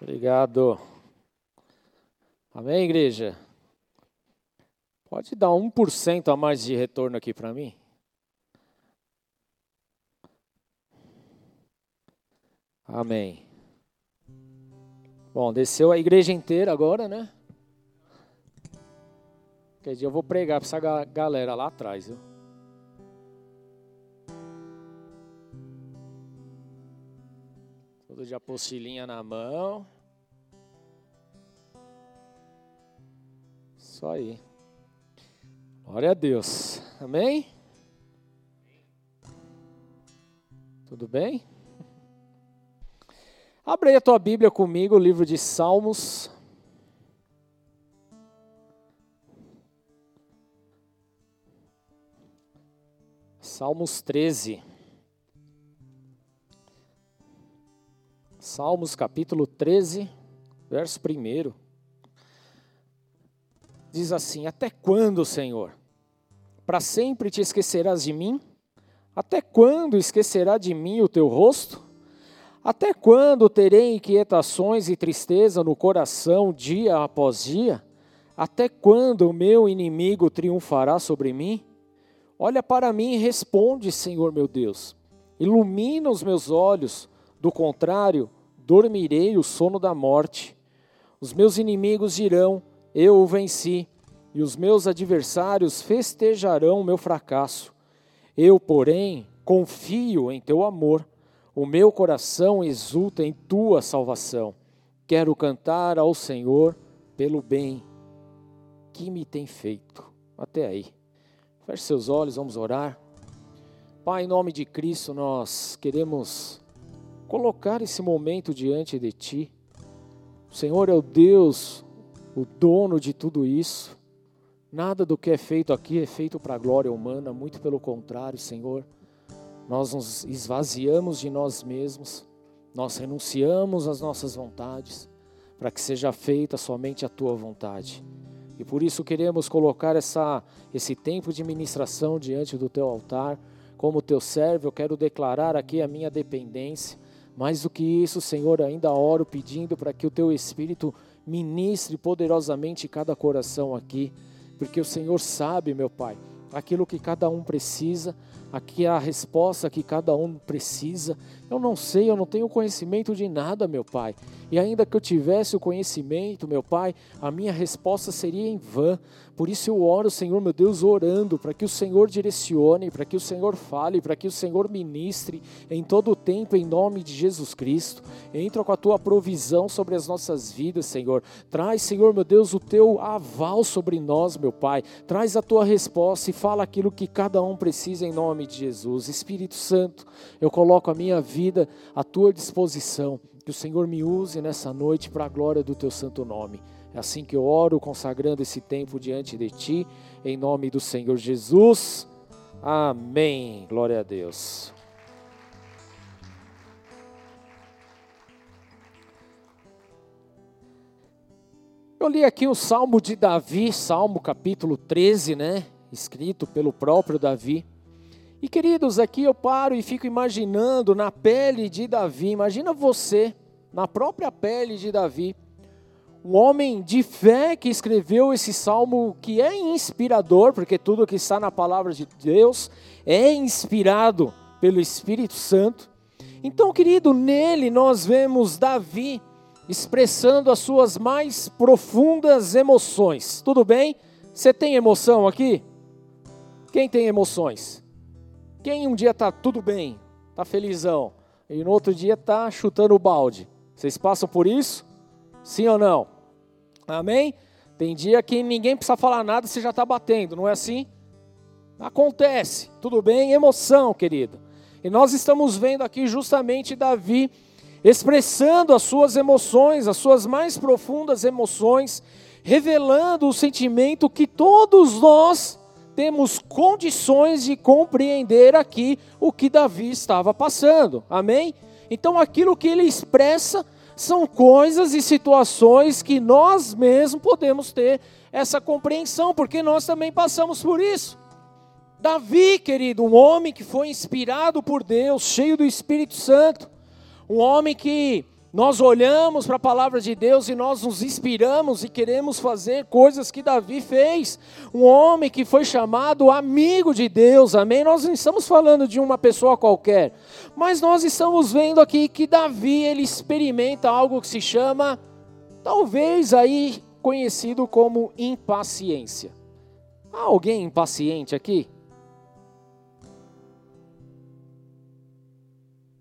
Obrigado. Amém, igreja? Pode dar 1% a mais de retorno aqui para mim? Amém. Bom, desceu a igreja inteira agora, né? Quer dizer, eu vou pregar para essa galera lá atrás, viu? De apostilinha na mão. Isso aí. Glória a Deus. Amém? Tudo bem? Abre aí a tua Bíblia comigo, o livro de Salmos. Salmos 13. Salmos capítulo 13, verso 1. Diz assim: Até quando, Senhor? Para sempre te esquecerás de mim? Até quando esquecerá de mim o teu rosto? Até quando terei inquietações e tristeza no coração dia após dia? Até quando o meu inimigo triunfará sobre mim? Olha para mim e responde, Senhor meu Deus. Ilumina os meus olhos, do contrário, dormirei o sono da morte. Os meus inimigos dirão: Eu o venci, e os meus adversários festejarão o meu fracasso. Eu, porém, confio em teu amor o meu coração exulta em tua salvação. Quero cantar ao Senhor pelo bem que me tem feito. Até aí. Feche seus olhos, vamos orar. Pai, em nome de Cristo, nós queremos colocar esse momento diante de Ti. O Senhor é o Deus, o dono de tudo isso. Nada do que é feito aqui é feito para a glória humana, muito pelo contrário, Senhor nós nos esvaziamos de nós mesmos, nós renunciamos às nossas vontades, para que seja feita somente a tua vontade. E por isso queremos colocar essa, esse tempo de ministração diante do teu altar. Como teu servo, eu quero declarar aqui a minha dependência. Mais do que isso, Senhor, ainda oro pedindo para que o teu Espírito ministre poderosamente cada coração aqui, porque o Senhor sabe, meu Pai, aquilo que cada um precisa, aqui é a resposta que cada um precisa. Eu não sei, eu não tenho conhecimento de nada, meu Pai. E ainda que eu tivesse o conhecimento, meu Pai, a minha resposta seria em vão. Por isso eu oro, Senhor, meu Deus, orando para que o Senhor direcione, para que o Senhor fale, para que o Senhor ministre em todo o tempo, em nome de Jesus Cristo. Entra com a tua provisão sobre as nossas vidas, Senhor. Traz, Senhor, meu Deus, o teu aval sobre nós, meu Pai. Traz a tua resposta e fala aquilo que cada um precisa em nome de Jesus. Espírito Santo, eu coloco a minha vida à tua disposição. Que o Senhor me use nessa noite para a glória do teu santo nome. É assim que eu oro, consagrando esse tempo diante de ti, em nome do Senhor Jesus. Amém. Glória a Deus. Eu li aqui o Salmo de Davi, Salmo capítulo 13, né? Escrito pelo próprio Davi. E queridos, aqui eu paro e fico imaginando na pele de Davi, imagina você, na própria pele de Davi, um homem de fé que escreveu esse salmo que é inspirador, porque tudo que está na palavra de Deus é inspirado pelo Espírito Santo. Então, querido, nele nós vemos Davi expressando as suas mais profundas emoções. Tudo bem? Você tem emoção aqui? Quem tem emoções? Quem um dia está tudo bem, está felizão, e no outro dia está chutando o balde? Vocês passam por isso? Sim ou não? Amém? Tem dia que ninguém precisa falar nada, você já está batendo, não é assim? Acontece, tudo bem? Emoção, querido. E nós estamos vendo aqui justamente Davi expressando as suas emoções, as suas mais profundas emoções, revelando o sentimento que todos nós temos condições de compreender aqui o que Davi estava passando. Amém? Então aquilo que ele expressa são coisas e situações que nós mesmos podemos ter essa compreensão, porque nós também passamos por isso. Davi, querido, um homem que foi inspirado por Deus, cheio do Espírito Santo, um homem que Nós olhamos para a palavra de Deus e nós nos inspiramos e queremos fazer coisas que Davi fez. Um homem que foi chamado amigo de Deus, amém? Nós não estamos falando de uma pessoa qualquer, mas nós estamos vendo aqui que Davi ele experimenta algo que se chama, talvez aí conhecido como impaciência. Há alguém impaciente aqui?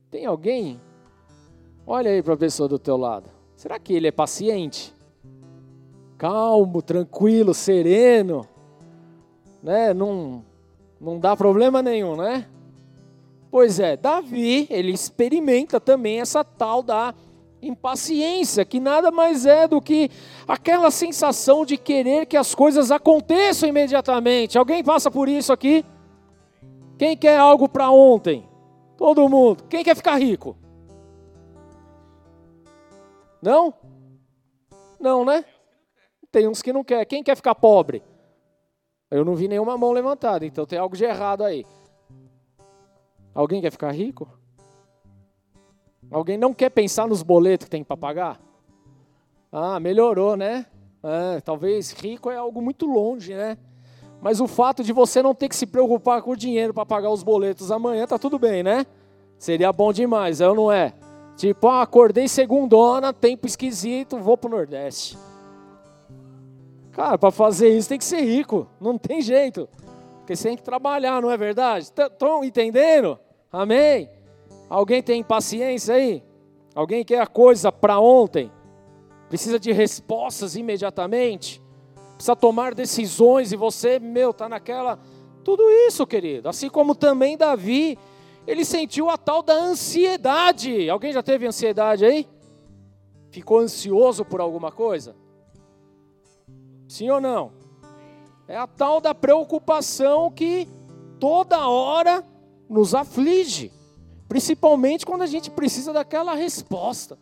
Tem alguém Olha aí para a pessoa do teu lado. Será que ele é paciente? Calmo, tranquilo, sereno, né? Não, não dá problema nenhum, né? Pois é, Davi, ele experimenta também essa tal da impaciência, que nada mais é do que aquela sensação de querer que as coisas aconteçam imediatamente. Alguém passa por isso aqui? Quem quer algo para ontem? Todo mundo. Quem quer ficar rico? Não? Não, né? Tem uns que não quer. Quem quer ficar pobre? Eu não vi nenhuma mão levantada, então tem algo de errado aí. Alguém quer ficar rico? Alguém não quer pensar nos boletos que tem para pagar? Ah, melhorou, né? É, talvez rico é algo muito longe, né? Mas o fato de você não ter que se preocupar com o dinheiro para pagar os boletos amanhã, tá tudo bem, né? Seria bom demais, é ou não é? Tipo, ah, acordei segundona, tempo esquisito, vou pro Nordeste. Cara, para fazer isso tem que ser rico, não tem jeito. Porque você tem que trabalhar, não é verdade? Estão entendendo? Amém? Alguém tem paciência aí? Alguém quer a coisa para ontem? Precisa de respostas imediatamente? Precisa tomar decisões e você, meu, tá naquela. Tudo isso, querido. Assim como também Davi ele sentiu a tal da ansiedade. Alguém já teve ansiedade aí? Ficou ansioso por alguma coisa? Sim ou não? É a tal da preocupação que toda hora nos aflige, principalmente quando a gente precisa daquela resposta,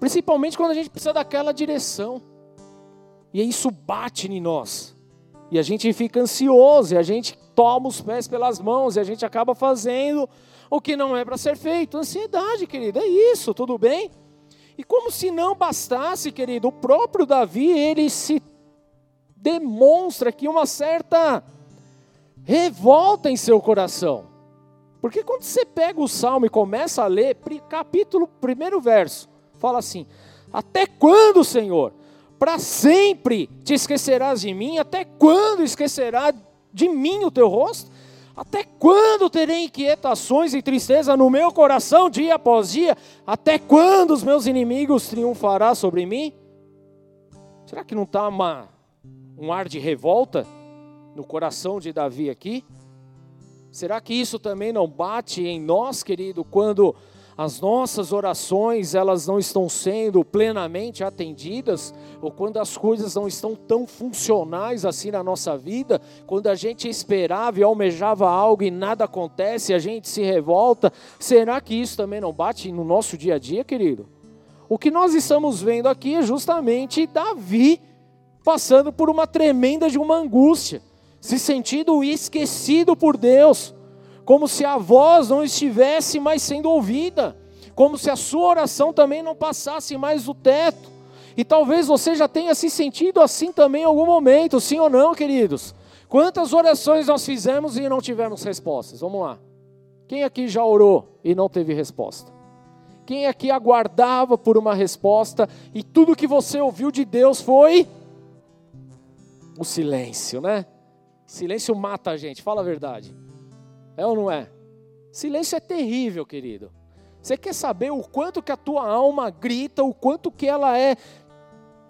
principalmente quando a gente precisa daquela direção. E isso bate em nós. E a gente fica ansioso, e a gente toma os pés pelas mãos, e a gente acaba fazendo o que não é para ser feito. Ansiedade, querido, é isso, tudo bem? E como se não bastasse, querido, o próprio Davi, ele se demonstra aqui uma certa revolta em seu coração. Porque quando você pega o salmo e começa a ler, capítulo, primeiro verso, fala assim: Até quando, Senhor? Para sempre te esquecerás de mim? Até quando esquecerá de mim o teu rosto? Até quando terei inquietações e tristeza no meu coração dia após dia? Até quando os meus inimigos triunfará sobre mim? Será que não está um ar de revolta no coração de Davi aqui? Será que isso também não bate em nós, querido, quando as nossas orações elas não estão sendo plenamente atendidas, ou quando as coisas não estão tão funcionais assim na nossa vida, quando a gente esperava e almejava algo e nada acontece, a gente se revolta, será que isso também não bate no nosso dia a dia, querido? O que nós estamos vendo aqui é justamente Davi passando por uma tremenda de uma angústia, se sentindo esquecido por Deus como se a voz não estivesse mais sendo ouvida, como se a sua oração também não passasse mais do teto. E talvez você já tenha se sentido assim também em algum momento, sim ou não, queridos? Quantas orações nós fizemos e não tivemos respostas? Vamos lá. Quem aqui já orou e não teve resposta? Quem aqui aguardava por uma resposta e tudo que você ouviu de Deus foi o silêncio, né? Silêncio mata a gente, fala a verdade. É ou não é? Silêncio é terrível, querido. Você quer saber o quanto que a tua alma grita, o quanto que ela é,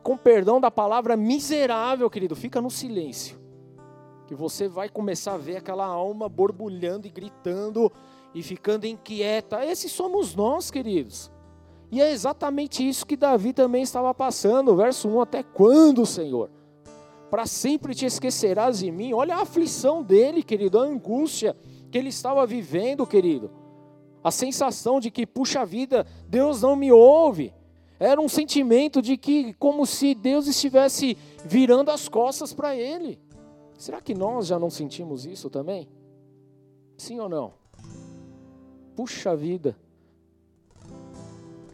com perdão da palavra, miserável, querido? Fica no silêncio. Que você vai começar a ver aquela alma borbulhando e gritando e ficando inquieta. Esses somos nós, queridos. E é exatamente isso que Davi também estava passando. Verso 1: Até quando, Senhor? Para sempre te esquecerás de mim. Olha a aflição dele, querido, a angústia que ele estava vivendo, querido. A sensação de que, puxa vida, Deus não me ouve. Era um sentimento de que, como se Deus estivesse virando as costas para ele. Será que nós já não sentimos isso também? Sim ou não? Puxa vida.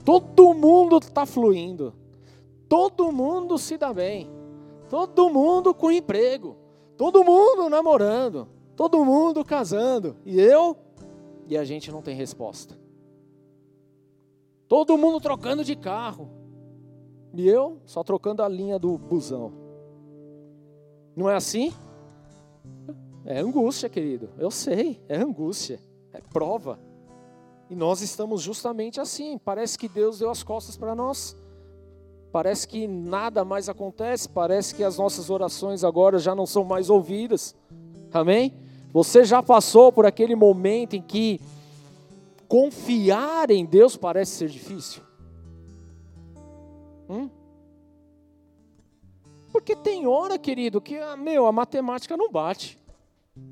Todo mundo está fluindo. Todo mundo se dá bem. Todo mundo com emprego. Todo mundo namorando. Todo mundo casando. E eu? E a gente não tem resposta. Todo mundo trocando de carro. E eu só trocando a linha do busão. Não é assim? É angústia, querido. Eu sei, é angústia. É prova. E nós estamos justamente assim. Parece que Deus deu as costas para nós. Parece que nada mais acontece. Parece que as nossas orações agora já não são mais ouvidas. Amém? Você já passou por aquele momento em que confiar em Deus parece ser difícil? Hum? Porque tem hora, querido, que ah, meu, a matemática não bate.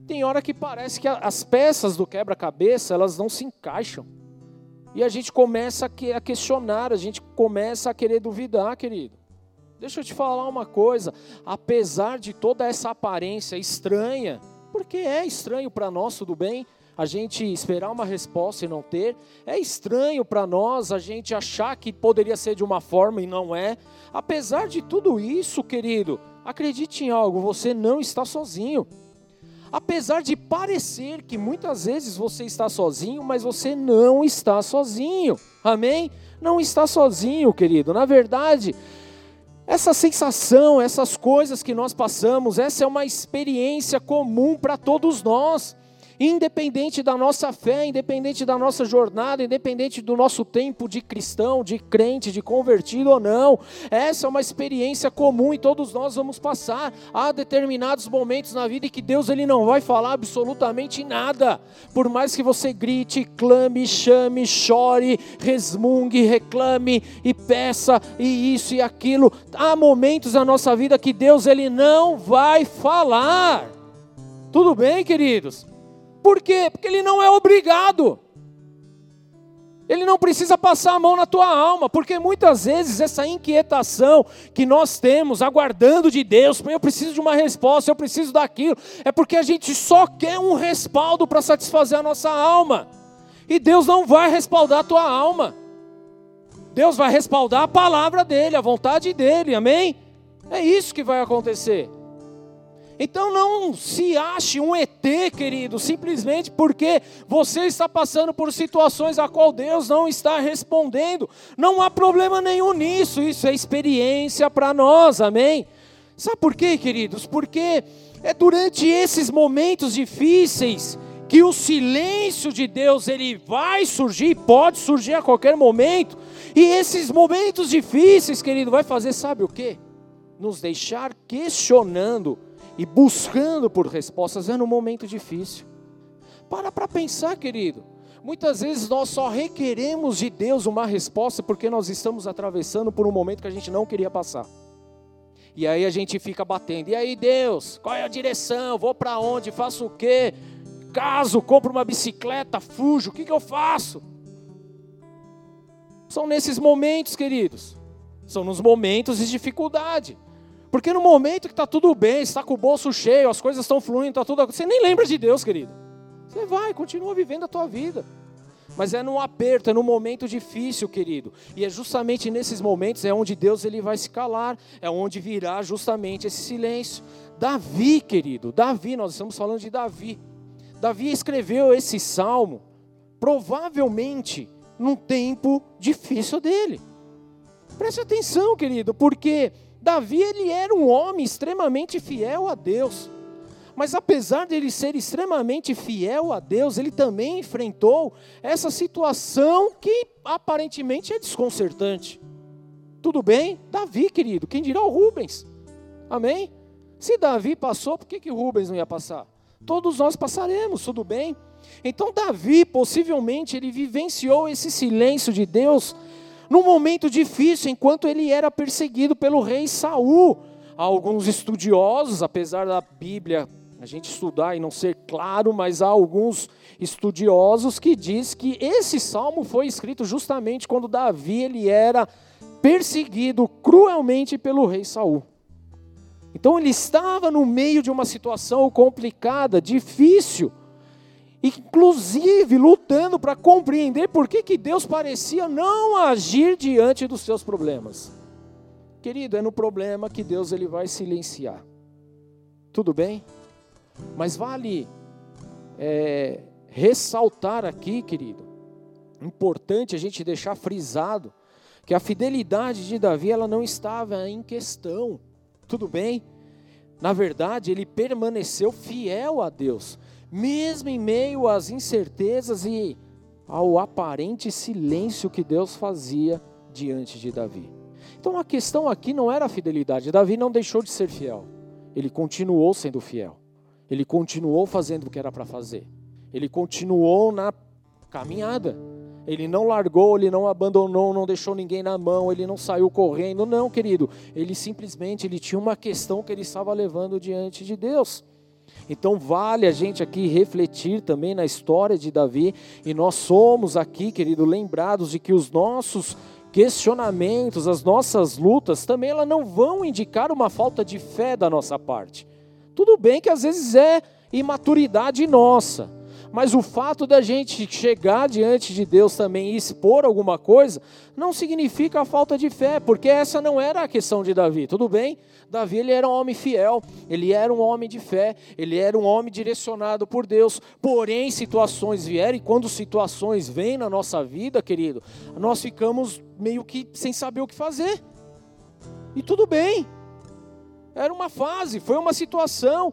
Tem hora que parece que as peças do quebra-cabeça, elas não se encaixam. E a gente começa a questionar, a gente começa a querer duvidar, querido. Deixa eu te falar uma coisa, apesar de toda essa aparência estranha, porque é estranho para nós, tudo bem, a gente esperar uma resposta e não ter, é estranho para nós a gente achar que poderia ser de uma forma e não é. Apesar de tudo isso, querido, acredite em algo, você não está sozinho. Apesar de parecer que muitas vezes você está sozinho, mas você não está sozinho. Amém? Não está sozinho, querido. Na verdade, essa sensação, essas coisas que nós passamos, essa é uma experiência comum para todos nós independente da nossa fé, independente da nossa jornada, independente do nosso tempo de cristão, de crente, de convertido ou não, essa é uma experiência comum e todos nós vamos passar. Há determinados momentos na vida em que Deus ele não vai falar absolutamente nada, por mais que você grite, clame, chame, chore, resmungue, reclame e peça e isso e aquilo. Há momentos na nossa vida que Deus ele não vai falar. Tudo bem, queridos? Por quê? Porque ele não é obrigado. Ele não precisa passar a mão na tua alma, porque muitas vezes essa inquietação que nós temos, aguardando de Deus, eu preciso de uma resposta, eu preciso daquilo, é porque a gente só quer um respaldo para satisfazer a nossa alma. E Deus não vai respaldar a tua alma. Deus vai respaldar a palavra dele, a vontade dele, amém? É isso que vai acontecer. Então não se ache um ET, querido, simplesmente porque você está passando por situações a qual Deus não está respondendo. Não há problema nenhum nisso, isso é experiência para nós, amém? Sabe por quê, queridos? Porque é durante esses momentos difíceis que o silêncio de Deus ele vai surgir, pode surgir a qualquer momento. E esses momentos difíceis, querido, vai fazer sabe o quê? Nos deixar questionando e buscando por respostas é no momento difícil. Para para pensar, querido. Muitas vezes nós só requeremos de Deus uma resposta porque nós estamos atravessando por um momento que a gente não queria passar. E aí a gente fica batendo. E aí, Deus, qual é a direção? Vou para onde? Faço o quê? Caso, compro uma bicicleta, fujo, o que, que eu faço? São nesses momentos, queridos. São nos momentos de dificuldade. Porque no momento que está tudo bem, está com o bolso cheio, as coisas estão fluindo, está tudo. Você nem lembra de Deus, querido. Você vai, continua vivendo a tua vida. Mas é no aperto, é no momento difícil, querido. E é justamente nesses momentos é onde Deus ele vai se calar, é onde virá justamente esse silêncio. Davi, querido, Davi, nós estamos falando de Davi. Davi escreveu esse salmo, provavelmente num tempo difícil dele. Preste atenção, querido, porque Davi ele era um homem extremamente fiel a Deus. Mas apesar de ele ser extremamente fiel a Deus, ele também enfrentou essa situação que aparentemente é desconcertante. Tudo bem? Davi, querido, quem dirá o Rubens? Amém? Se Davi passou, por que, que Rubens não ia passar? Todos nós passaremos, tudo bem? Então Davi, possivelmente, ele vivenciou esse silêncio de Deus num momento difícil, enquanto ele era perseguido pelo rei Saul. Há alguns estudiosos, apesar da Bíblia a gente estudar e não ser claro, mas há alguns estudiosos que diz que esse salmo foi escrito justamente quando Davi ele era perseguido cruelmente pelo rei Saul. Então ele estava no meio de uma situação complicada, difícil. Inclusive lutando para compreender por que, que Deus parecia não agir diante dos seus problemas. Querido, é no problema que Deus ele vai silenciar. Tudo bem? Mas vale é, ressaltar aqui, querido, importante a gente deixar frisado que a fidelidade de Davi ela não estava em questão. Tudo bem? Na verdade, ele permaneceu fiel a Deus, mesmo em meio às incertezas e ao aparente silêncio que Deus fazia diante de Davi. Então a questão aqui não era a fidelidade. Davi não deixou de ser fiel. Ele continuou sendo fiel. Ele continuou fazendo o que era para fazer. Ele continuou na caminhada. Ele não largou, ele não abandonou, não deixou ninguém na mão, ele não saiu correndo, não, querido. Ele simplesmente ele tinha uma questão que ele estava levando diante de Deus. Então vale a gente aqui refletir também na história de Davi e nós somos aqui, querido, lembrados de que os nossos questionamentos, as nossas lutas também elas não vão indicar uma falta de fé da nossa parte. Tudo bem que às vezes é imaturidade nossa mas o fato da gente chegar diante de Deus também e expor alguma coisa, não significa falta de fé, porque essa não era a questão de Davi, tudo bem? Davi ele era um homem fiel, ele era um homem de fé, ele era um homem direcionado por Deus, porém situações vieram, e quando situações vêm na nossa vida, querido, nós ficamos meio que sem saber o que fazer, e tudo bem, era uma fase, foi uma situação,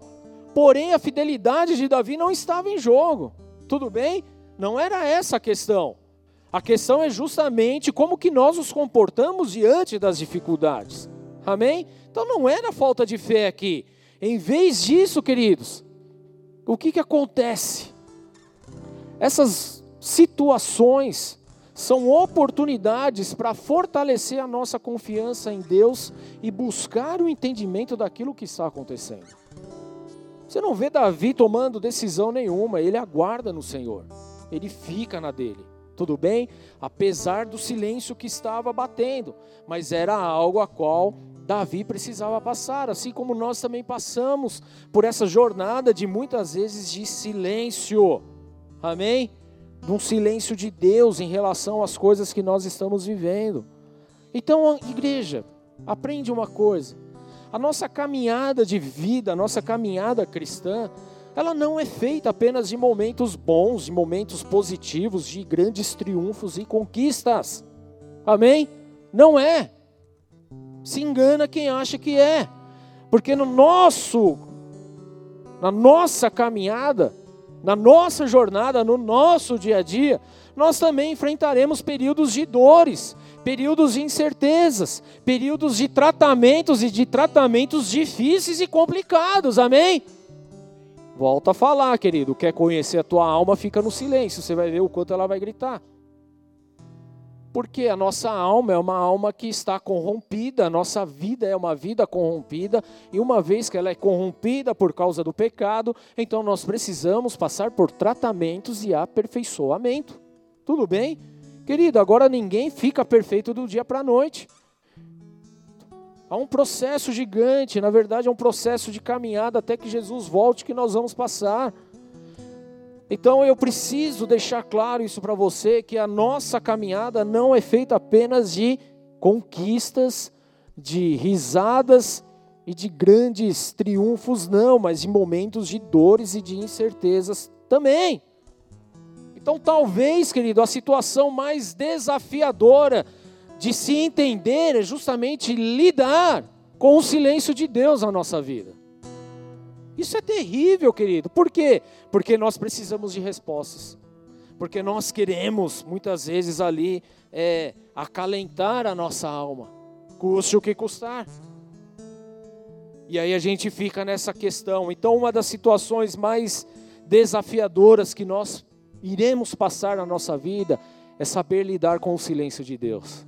Porém, a fidelidade de Davi não estava em jogo. Tudo bem? Não era essa a questão. A questão é justamente como que nós nos comportamos diante das dificuldades. Amém? Então não era falta de fé aqui. Em vez disso, queridos, o que, que acontece? Essas situações são oportunidades para fortalecer a nossa confiança em Deus e buscar o entendimento daquilo que está acontecendo. Você não vê Davi tomando decisão nenhuma, ele aguarda no Senhor, ele fica na dele. Tudo bem? Apesar do silêncio que estava batendo, mas era algo a qual Davi precisava passar, assim como nós também passamos por essa jornada de muitas vezes de silêncio. Amém? De um silêncio de Deus em relação às coisas que nós estamos vivendo. Então, igreja, aprende uma coisa. A nossa caminhada de vida, a nossa caminhada cristã, ela não é feita apenas de momentos bons, de momentos positivos, de grandes triunfos e conquistas. Amém? Não é. Se engana quem acha que é. Porque no nosso na nossa caminhada, na nossa jornada, no nosso dia a dia, nós também enfrentaremos períodos de dores, períodos de incertezas, períodos de tratamentos e de tratamentos difíceis e complicados, amém? Volta a falar, querido, quer conhecer a tua alma, fica no silêncio, você vai ver o quanto ela vai gritar. Porque a nossa alma é uma alma que está corrompida, a nossa vida é uma vida corrompida, e uma vez que ela é corrompida por causa do pecado, então nós precisamos passar por tratamentos e aperfeiçoamento. Tudo bem? Querido, agora ninguém fica perfeito do dia para a noite. Há um processo gigante, na verdade é um processo de caminhada até que Jesus volte que nós vamos passar. Então eu preciso deixar claro isso para você que a nossa caminhada não é feita apenas de conquistas, de risadas e de grandes triunfos, não, mas de momentos de dores e de incertezas também. Então, talvez, querido, a situação mais desafiadora de se entender é justamente lidar com o silêncio de Deus na nossa vida. Isso é terrível, querido. Por quê? Porque nós precisamos de respostas. Porque nós queremos, muitas vezes, ali, é, acalentar a nossa alma, custe o que custar. E aí a gente fica nessa questão. Então, uma das situações mais desafiadoras que nós iremos passar na nossa vida é saber lidar com o silêncio de Deus.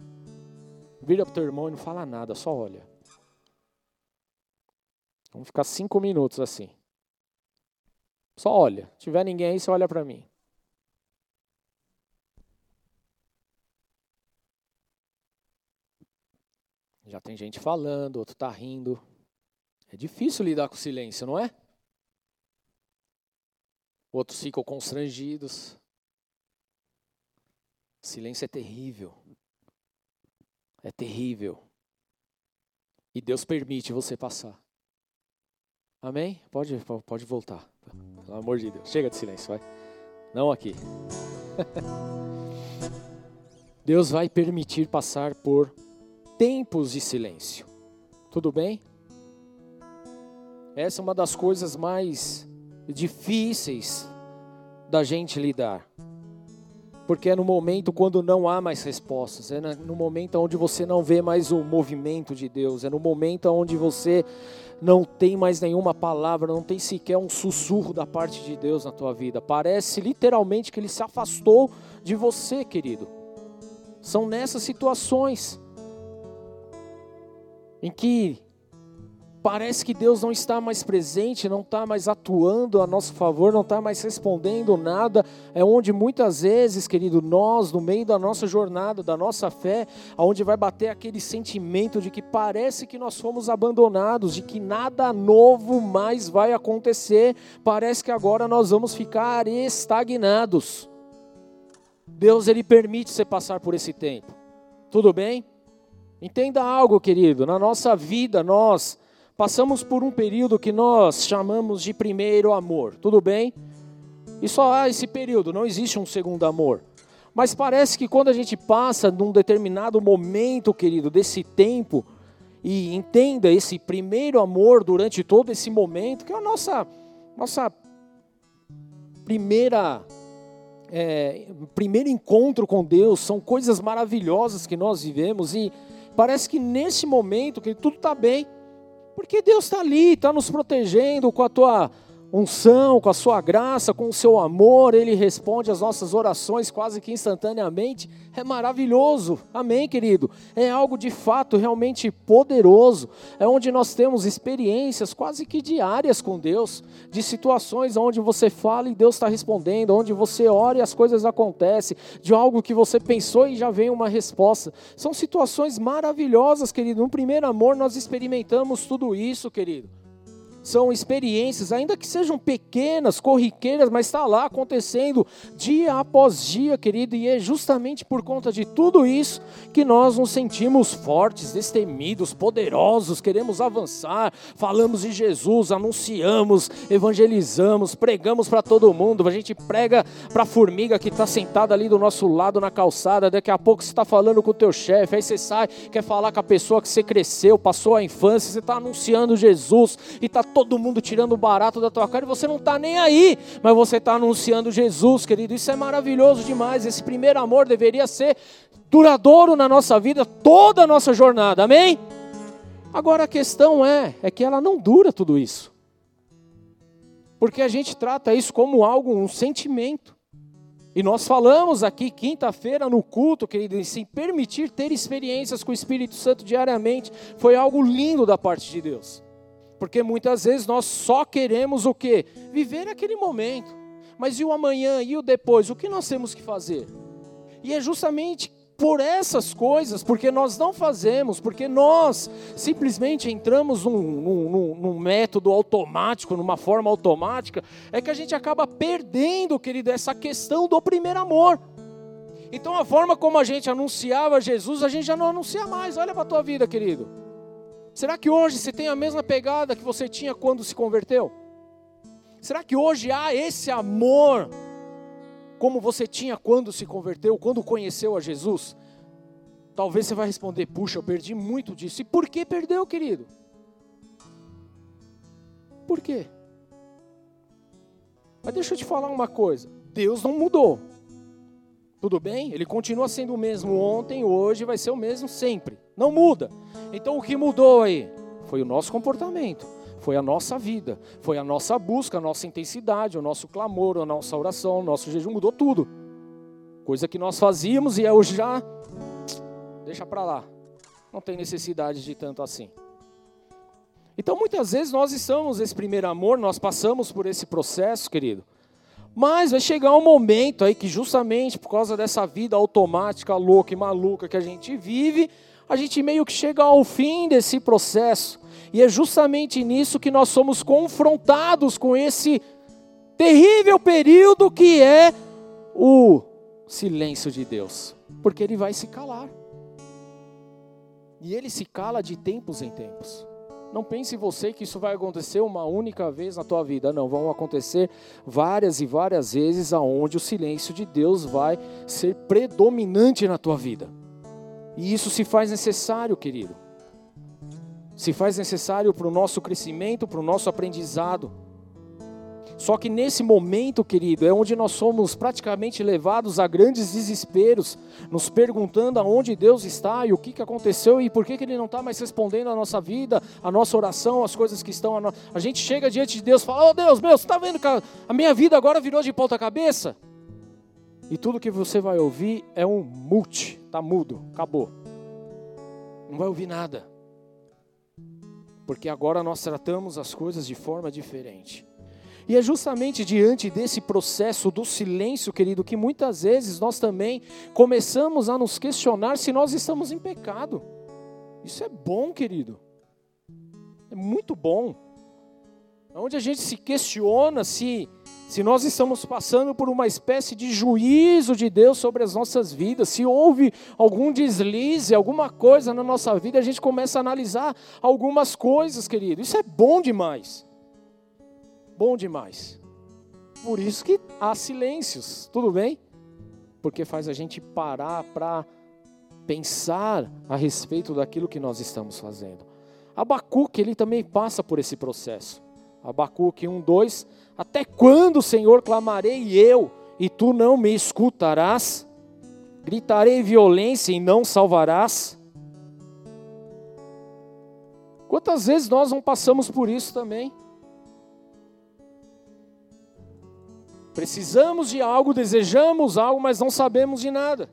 Vira para o teu irmão e não fala nada, só olha. Vamos ficar cinco minutos assim. Só olha. Se tiver ninguém aí, você olha para mim. Já tem gente falando, outro está rindo. É difícil lidar com o silêncio, não é? Outros ficam constrangidos. Silêncio é terrível. É terrível. E Deus permite você passar. Amém? Pode, pode voltar. Pelo amor de Deus. Chega de silêncio, vai. Não aqui. Deus vai permitir passar por tempos de silêncio. Tudo bem? Essa é uma das coisas mais difíceis da gente lidar. Porque é no momento quando não há mais respostas, é no momento onde você não vê mais o movimento de Deus, é no momento onde você não tem mais nenhuma palavra, não tem sequer um sussurro da parte de Deus na tua vida. Parece literalmente que ele se afastou de você, querido. São nessas situações em que Parece que Deus não está mais presente, não está mais atuando a nosso favor, não está mais respondendo nada. É onde muitas vezes, querido, nós, no meio da nossa jornada, da nossa fé, aonde vai bater aquele sentimento de que parece que nós fomos abandonados, de que nada novo mais vai acontecer. Parece que agora nós vamos ficar estagnados. Deus, Ele permite você passar por esse tempo. Tudo bem? Entenda algo, querido, na nossa vida, nós Passamos por um período que nós chamamos de primeiro amor, tudo bem? E só há esse período, não existe um segundo amor. Mas parece que quando a gente passa num determinado momento, querido, desse tempo, e entenda esse primeiro amor durante todo esse momento, que é a nossa, nossa primeira, é, primeiro encontro com Deus, são coisas maravilhosas que nós vivemos, e parece que nesse momento, que tudo está bem, porque Deus está ali, está nos protegendo com a tua unção, com a sua graça, com o seu amor, Ele responde às nossas orações quase que instantaneamente. É maravilhoso, amém, querido? É algo de fato realmente poderoso. É onde nós temos experiências quase que diárias com Deus, de situações onde você fala e Deus está respondendo, onde você ora e as coisas acontecem, de algo que você pensou e já vem uma resposta. São situações maravilhosas, querido. No primeiro amor nós experimentamos tudo isso, querido são experiências, ainda que sejam pequenas, corriqueiras, mas está lá acontecendo dia após dia, querido, e é justamente por conta de tudo isso que nós nos sentimos fortes, destemidos, poderosos, queremos avançar, falamos de Jesus, anunciamos, evangelizamos, pregamos para todo mundo, a gente prega para a formiga que está sentada ali do nosso lado na calçada, daqui a pouco você está falando com o teu chefe, aí você sai, quer falar com a pessoa que você cresceu, passou a infância, você está anunciando Jesus e está todo mundo tirando o barato da tua cara e você não está nem aí, mas você está anunciando Jesus, querido. Isso é maravilhoso demais. Esse primeiro amor deveria ser duradouro na nossa vida, toda a nossa jornada, amém? Agora a questão é, é que ela não dura tudo isso. Porque a gente trata isso como algo, um sentimento. E nós falamos aqui quinta-feira no culto, querido, em se permitir ter experiências com o Espírito Santo diariamente, foi algo lindo da parte de Deus. Porque muitas vezes nós só queremos o quê? Viver aquele momento. Mas e o amanhã e o depois? O que nós temos que fazer? E é justamente por essas coisas, porque nós não fazemos, porque nós simplesmente entramos num, num, num, método automático, numa forma automática, é que a gente acaba perdendo, querido, essa questão do primeiro amor. Então a forma como a gente anunciava Jesus, a gente já não anuncia mais. Olha para a tua vida, querido. Será que hoje você tem a mesma pegada que você tinha quando se converteu? Será que hoje há esse amor como você tinha quando se converteu, quando conheceu a Jesus? Talvez você vai responder: puxa, eu perdi muito disso. E por que perdeu, querido? Por quê? Mas deixa eu te falar uma coisa: Deus não mudou. Tudo bem? Ele continua sendo o mesmo ontem, hoje, vai ser o mesmo sempre. Não muda. Então o que mudou aí? Foi o nosso comportamento, foi a nossa vida, foi a nossa busca, a nossa intensidade, o nosso clamor, a nossa oração, o nosso jejum, mudou tudo. Coisa que nós fazíamos e hoje já deixa para lá. Não tem necessidade de tanto assim. Então muitas vezes nós estamos nesse primeiro amor, nós passamos por esse processo, querido. Mas vai chegar um momento aí que justamente por causa dessa vida automática, louca e maluca que a gente vive, a gente meio que chega ao fim desse processo. E é justamente nisso que nós somos confrontados com esse terrível período que é o silêncio de Deus, porque ele vai se calar. E ele se cala de tempos em tempos. Não pense você que isso vai acontecer uma única vez na tua vida. Não, vão acontecer várias e várias vezes aonde o silêncio de Deus vai ser predominante na tua vida. E isso se faz necessário, querido. Se faz necessário para o nosso crescimento, para o nosso aprendizado. Só que nesse momento, querido, é onde nós somos praticamente levados a grandes desesperos, nos perguntando aonde Deus está e o que, que aconteceu e por que, que Ele não está mais respondendo a nossa vida, a nossa oração, as coisas que estão. A, no... a gente chega diante de Deus e fala: Oh Deus, meu, você está vendo que a minha vida agora virou de ponta-cabeça? E tudo que você vai ouvir é um mute, está mudo, acabou. Não vai ouvir nada. Porque agora nós tratamos as coisas de forma diferente. E é justamente diante desse processo do silêncio, querido, que muitas vezes nós também começamos a nos questionar se nós estamos em pecado. Isso é bom, querido. É muito bom. Onde a gente se questiona se se nós estamos passando por uma espécie de juízo de Deus sobre as nossas vidas, se houve algum deslize, alguma coisa na nossa vida, a gente começa a analisar algumas coisas, querido. Isso é bom demais bom demais. Por isso que há silêncios, tudo bem? Porque faz a gente parar para pensar a respeito daquilo que nós estamos fazendo. Abacuque, ele também passa por esse processo. Abacuque 1, 2: Até quando, Senhor, clamarei eu, e tu não me escutarás? Gritarei violência e não salvarás? Quantas vezes nós não passamos por isso também? Precisamos de algo, desejamos algo, mas não sabemos de nada.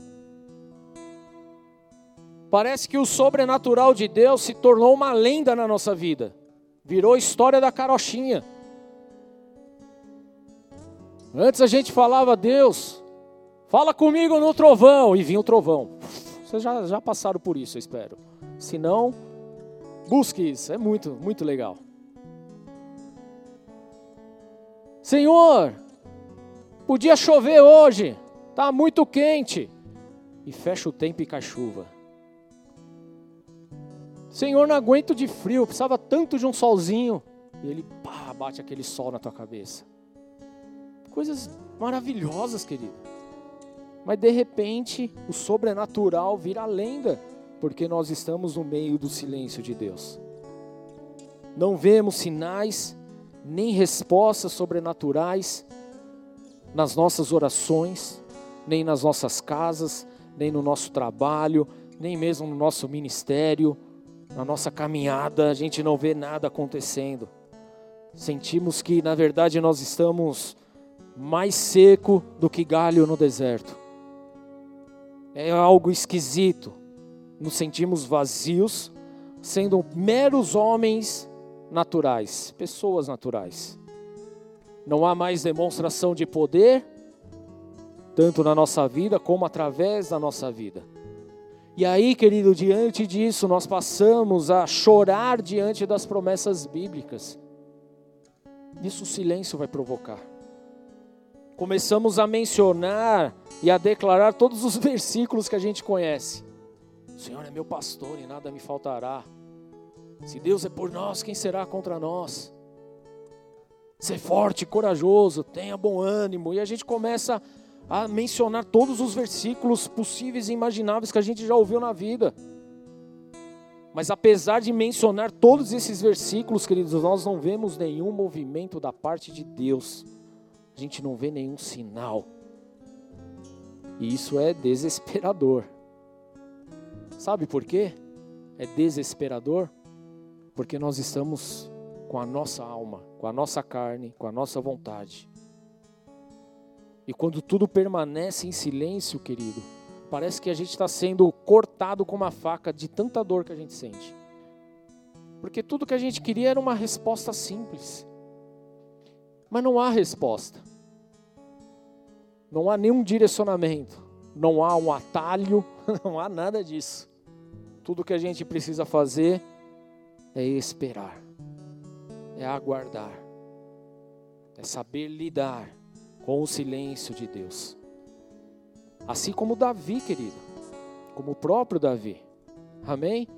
Parece que o sobrenatural de Deus se tornou uma lenda na nossa vida. Virou história da carochinha. Antes a gente falava, Deus, fala comigo no trovão, e vinha o trovão. Vocês já, já passaram por isso, eu espero. Se não, busque isso, é muito, muito legal. Senhor, Podia chover hoje, está muito quente. E fecha o tempo e cai chuva. Senhor, não aguento de frio, precisava tanto de um solzinho. E ele, pá, bate aquele sol na tua cabeça. Coisas maravilhosas, querido. Mas de repente, o sobrenatural vira lenda, porque nós estamos no meio do silêncio de Deus. Não vemos sinais, nem respostas sobrenaturais, nas nossas orações, nem nas nossas casas, nem no nosso trabalho, nem mesmo no nosso ministério, na nossa caminhada, a gente não vê nada acontecendo. Sentimos que, na verdade, nós estamos mais seco do que galho no deserto. É algo esquisito. Nos sentimos vazios, sendo meros homens naturais, pessoas naturais. Não há mais demonstração de poder, tanto na nossa vida como através da nossa vida. E aí, querido, diante disso, nós passamos a chorar diante das promessas bíblicas. Isso o silêncio vai provocar. Começamos a mencionar e a declarar todos os versículos que a gente conhece. O Senhor é meu pastor e nada me faltará. Se Deus é por nós, quem será contra nós? Ser forte, corajoso, tenha bom ânimo. E a gente começa a mencionar todos os versículos possíveis e imagináveis que a gente já ouviu na vida. Mas apesar de mencionar todos esses versículos, queridos, nós não vemos nenhum movimento da parte de Deus. A gente não vê nenhum sinal. E isso é desesperador. Sabe por quê? É desesperador porque nós estamos com a nossa alma, com a nossa carne, com a nossa vontade. E quando tudo permanece em silêncio, querido, parece que a gente está sendo cortado com uma faca de tanta dor que a gente sente. Porque tudo que a gente queria era uma resposta simples. Mas não há resposta. Não há nenhum direcionamento. Não há um atalho. Não há nada disso. Tudo que a gente precisa fazer é esperar é aguardar. é saber lidar com o silêncio de Deus. Assim como Davi, querido, como o próprio Davi. Amém?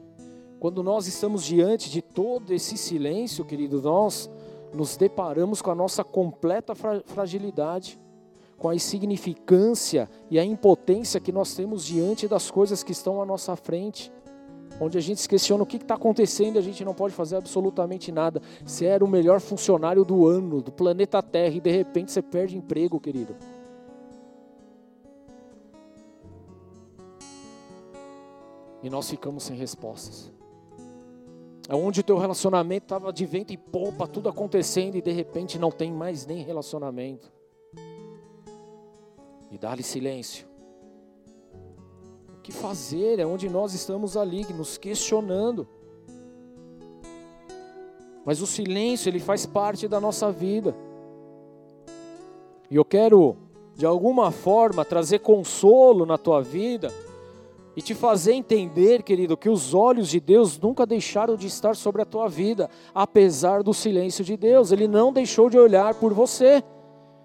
Quando nós estamos diante de todo esse silêncio, querido, nós nos deparamos com a nossa completa fragilidade, com a insignificância e a impotência que nós temos diante das coisas que estão à nossa frente. Onde a gente se questiona o que está acontecendo e a gente não pode fazer absolutamente nada. Você era o melhor funcionário do ano, do planeta Terra, e de repente você perde emprego, querido. E nós ficamos sem respostas. É onde o teu relacionamento estava de vento e polpa, tudo acontecendo e de repente não tem mais nem relacionamento. E dá-lhe silêncio. O que fazer? É onde nós estamos ali, nos questionando. Mas o silêncio, ele faz parte da nossa vida. E eu quero, de alguma forma, trazer consolo na tua vida e te fazer entender, querido, que os olhos de Deus nunca deixaram de estar sobre a tua vida, apesar do silêncio de Deus. Ele não deixou de olhar por você.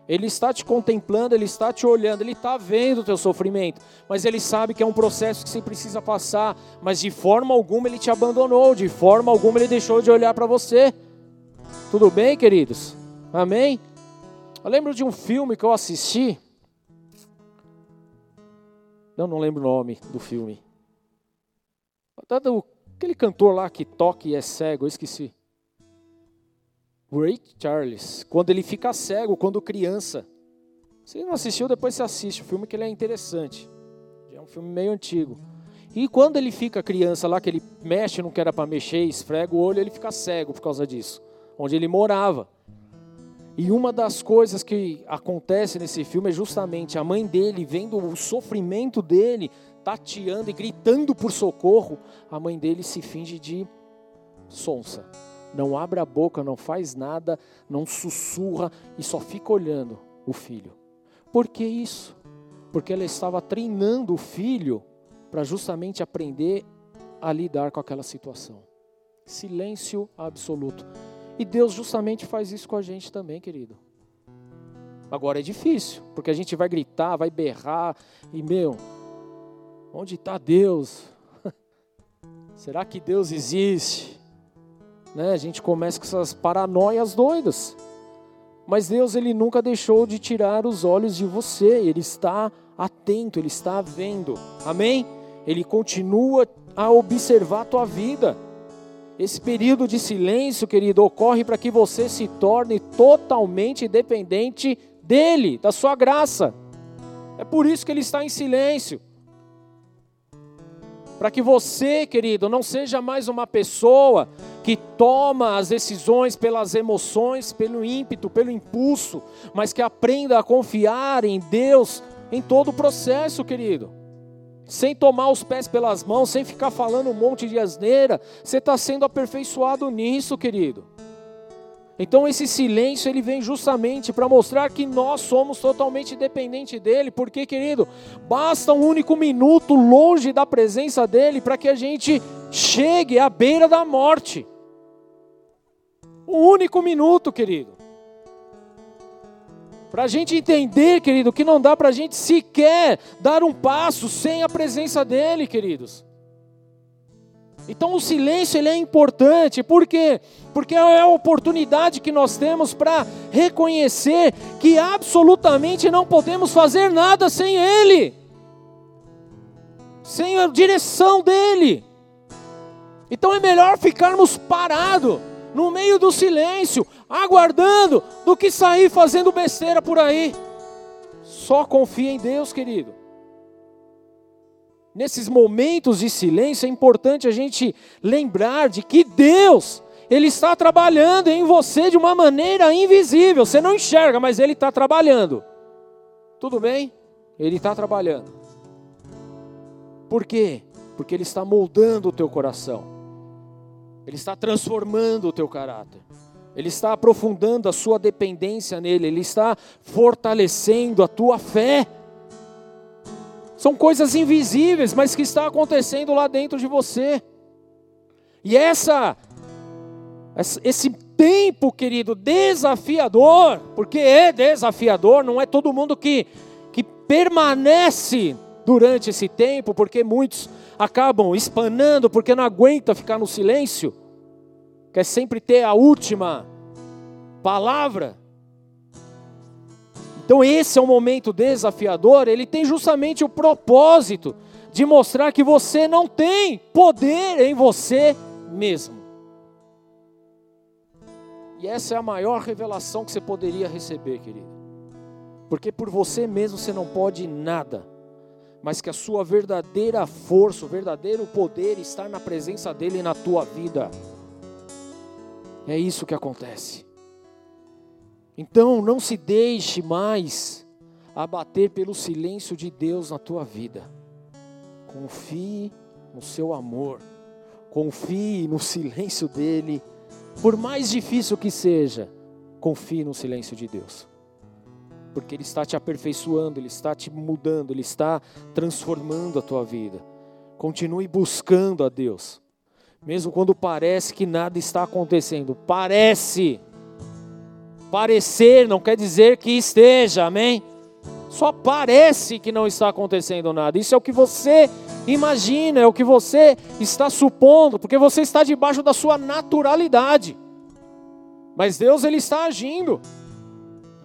Ele está te contemplando, ele está te olhando, ele está vendo o teu sofrimento, mas ele sabe que é um processo que você precisa passar, mas de forma alguma ele te abandonou, de forma alguma ele deixou de olhar para você. Tudo bem, queridos? Amém? Eu lembro de um filme que eu assisti, não, não lembro o nome do filme. Aquele cantor lá que toca e é cego, eu esqueci. Ray Charles. Quando ele fica cego, quando criança. Se não assistiu, depois você assiste o filme que ele é interessante. É um filme meio antigo. E quando ele fica criança lá, que ele mexe, não quer para mexer, esfrega o olho, ele fica cego por causa disso. Onde ele morava. E uma das coisas que acontece nesse filme é justamente a mãe dele vendo o sofrimento dele, tateando e gritando por socorro, a mãe dele se finge de sonsa. Não abre a boca, não faz nada, não sussurra e só fica olhando o filho. Por que isso? Porque ela estava treinando o filho para justamente aprender a lidar com aquela situação. Silêncio absoluto. E Deus justamente faz isso com a gente também, querido. Agora é difícil, porque a gente vai gritar, vai berrar, e meu, onde está Deus? Será que Deus existe? Né? A gente começa com essas paranoias doidas. Mas Deus ele nunca deixou de tirar os olhos de você, ele está atento, ele está vendo. Amém? Ele continua a observar a tua vida. Esse período de silêncio, querido, ocorre para que você se torne totalmente dependente dele, da sua graça. É por isso que ele está em silêncio. Para que você, querido, não seja mais uma pessoa que toma as decisões pelas emoções, pelo ímpeto, pelo impulso, mas que aprenda a confiar em Deus em todo o processo, querido sem tomar os pés pelas mãos, sem ficar falando um monte de asneira, você está sendo aperfeiçoado nisso, querido. Então esse silêncio ele vem justamente para mostrar que nós somos totalmente dependentes dele, porque querido, basta um único minuto longe da presença dele para que a gente chegue à beira da morte. Um único minuto, querido. Para a gente entender, querido, que não dá para a gente sequer dar um passo sem a presença dEle, queridos. Então o silêncio ele é importante, por quê? Porque é a oportunidade que nós temos para reconhecer que absolutamente não podemos fazer nada sem Ele, sem a direção dEle. Então é melhor ficarmos parados no meio do silêncio, aguardando, do que sair fazendo besteira por aí. Só confia em Deus, querido. Nesses momentos de silêncio é importante a gente lembrar de que Deus, Ele está trabalhando em você de uma maneira invisível. Você não enxerga, mas Ele está trabalhando. Tudo bem? Ele está trabalhando. Por quê? Porque Ele está moldando o teu coração. Ele está transformando o teu caráter. Ele está aprofundando a sua dependência nele, ele está fortalecendo a tua fé. São coisas invisíveis, mas que está acontecendo lá dentro de você. E essa esse tempo, querido, desafiador, porque é desafiador, não é todo mundo que, que permanece durante esse tempo, porque muitos acabam espanando, porque não aguenta ficar no silêncio, quer sempre ter a última palavra. Então, esse é um momento desafiador, ele tem justamente o propósito de mostrar que você não tem poder em você mesmo. E essa é a maior revelação que você poderia receber, querido. Porque por você mesmo você não pode nada, mas que a sua verdadeira força, o verdadeiro poder está na presença dele na tua vida. É isso que acontece. Então não se deixe mais abater pelo silêncio de Deus na tua vida. Confie no seu amor. Confie no silêncio dele. Por mais difícil que seja, confie no silêncio de Deus. Porque ele está te aperfeiçoando, ele está te mudando, ele está transformando a tua vida. Continue buscando a Deus. Mesmo quando parece que nada está acontecendo. Parece Parecer não quer dizer que esteja, amém? Só parece que não está acontecendo nada. Isso é o que você imagina, é o que você está supondo, porque você está debaixo da sua naturalidade. Mas Deus ele está agindo.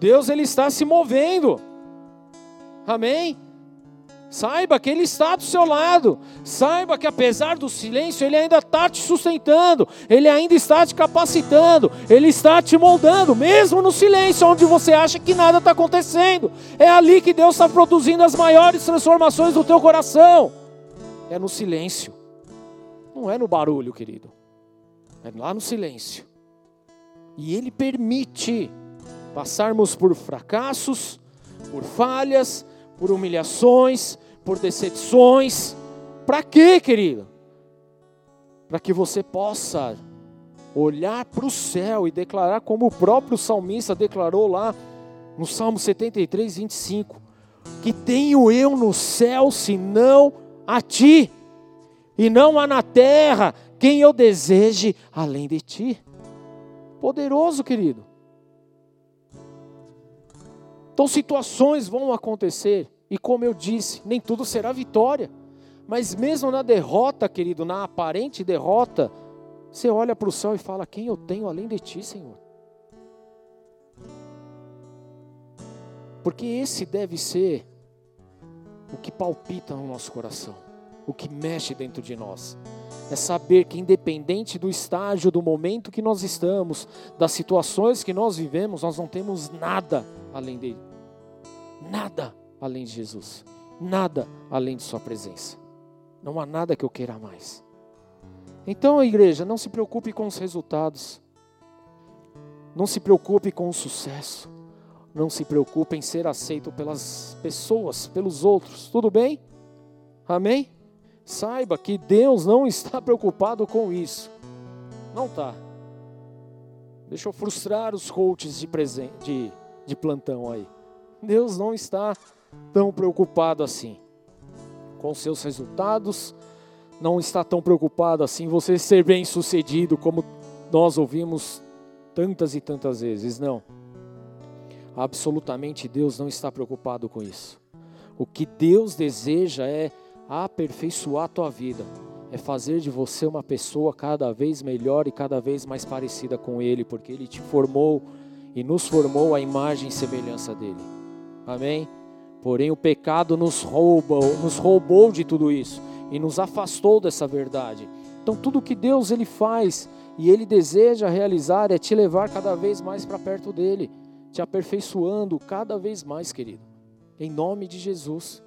Deus ele está se movendo. Amém? Saiba que Ele está do seu lado. Saiba que apesar do silêncio, Ele ainda está te sustentando. Ele ainda está te capacitando. Ele está te moldando, mesmo no silêncio, onde você acha que nada está acontecendo. É ali que Deus está produzindo as maiores transformações do teu coração. É no silêncio. Não é no barulho, querido. É lá no silêncio. E Ele permite passarmos por fracassos, por falhas, por humilhações, por decepções. Para quê, querido? Para que você possa olhar para o céu e declarar como o próprio salmista declarou lá no Salmo 73, 25: Que tenho eu no céu senão a ti, e não há na terra quem eu deseje além de ti. Poderoso, querido. Então, situações vão acontecer, e como eu disse, nem tudo será vitória. Mas mesmo na derrota, querido, na aparente derrota, você olha para o céu e fala: Quem eu tenho além de ti, Senhor? Porque esse deve ser o que palpita no nosso coração, o que mexe dentro de nós. É saber que, independente do estágio, do momento que nós estamos, das situações que nós vivemos, nós não temos nada além dele. Nada além de Jesus. Nada além de Sua presença. Não há nada que eu queira mais. Então, igreja, não se preocupe com os resultados. Não se preocupe com o sucesso. Não se preocupe em ser aceito pelas pessoas, pelos outros. Tudo bem? Amém? Saiba que Deus não está preocupado com isso. Não está. Deixa eu frustrar os coaches de, de, de plantão aí. Deus não está tão preocupado assim com seus resultados, não está tão preocupado assim você ser bem sucedido como nós ouvimos tantas e tantas vezes. Não. Absolutamente Deus não está preocupado com isso. O que Deus deseja é aperfeiçoar a tua vida, é fazer de você uma pessoa cada vez melhor e cada vez mais parecida com Ele, porque Ele te formou e nos formou a imagem e semelhança dele. Amém? Porém, o pecado nos roubou, nos roubou de tudo isso e nos afastou dessa verdade. Então, tudo que Deus ele faz e ele deseja realizar é te levar cada vez mais para perto dele, te aperfeiçoando cada vez mais, querido. Em nome de Jesus.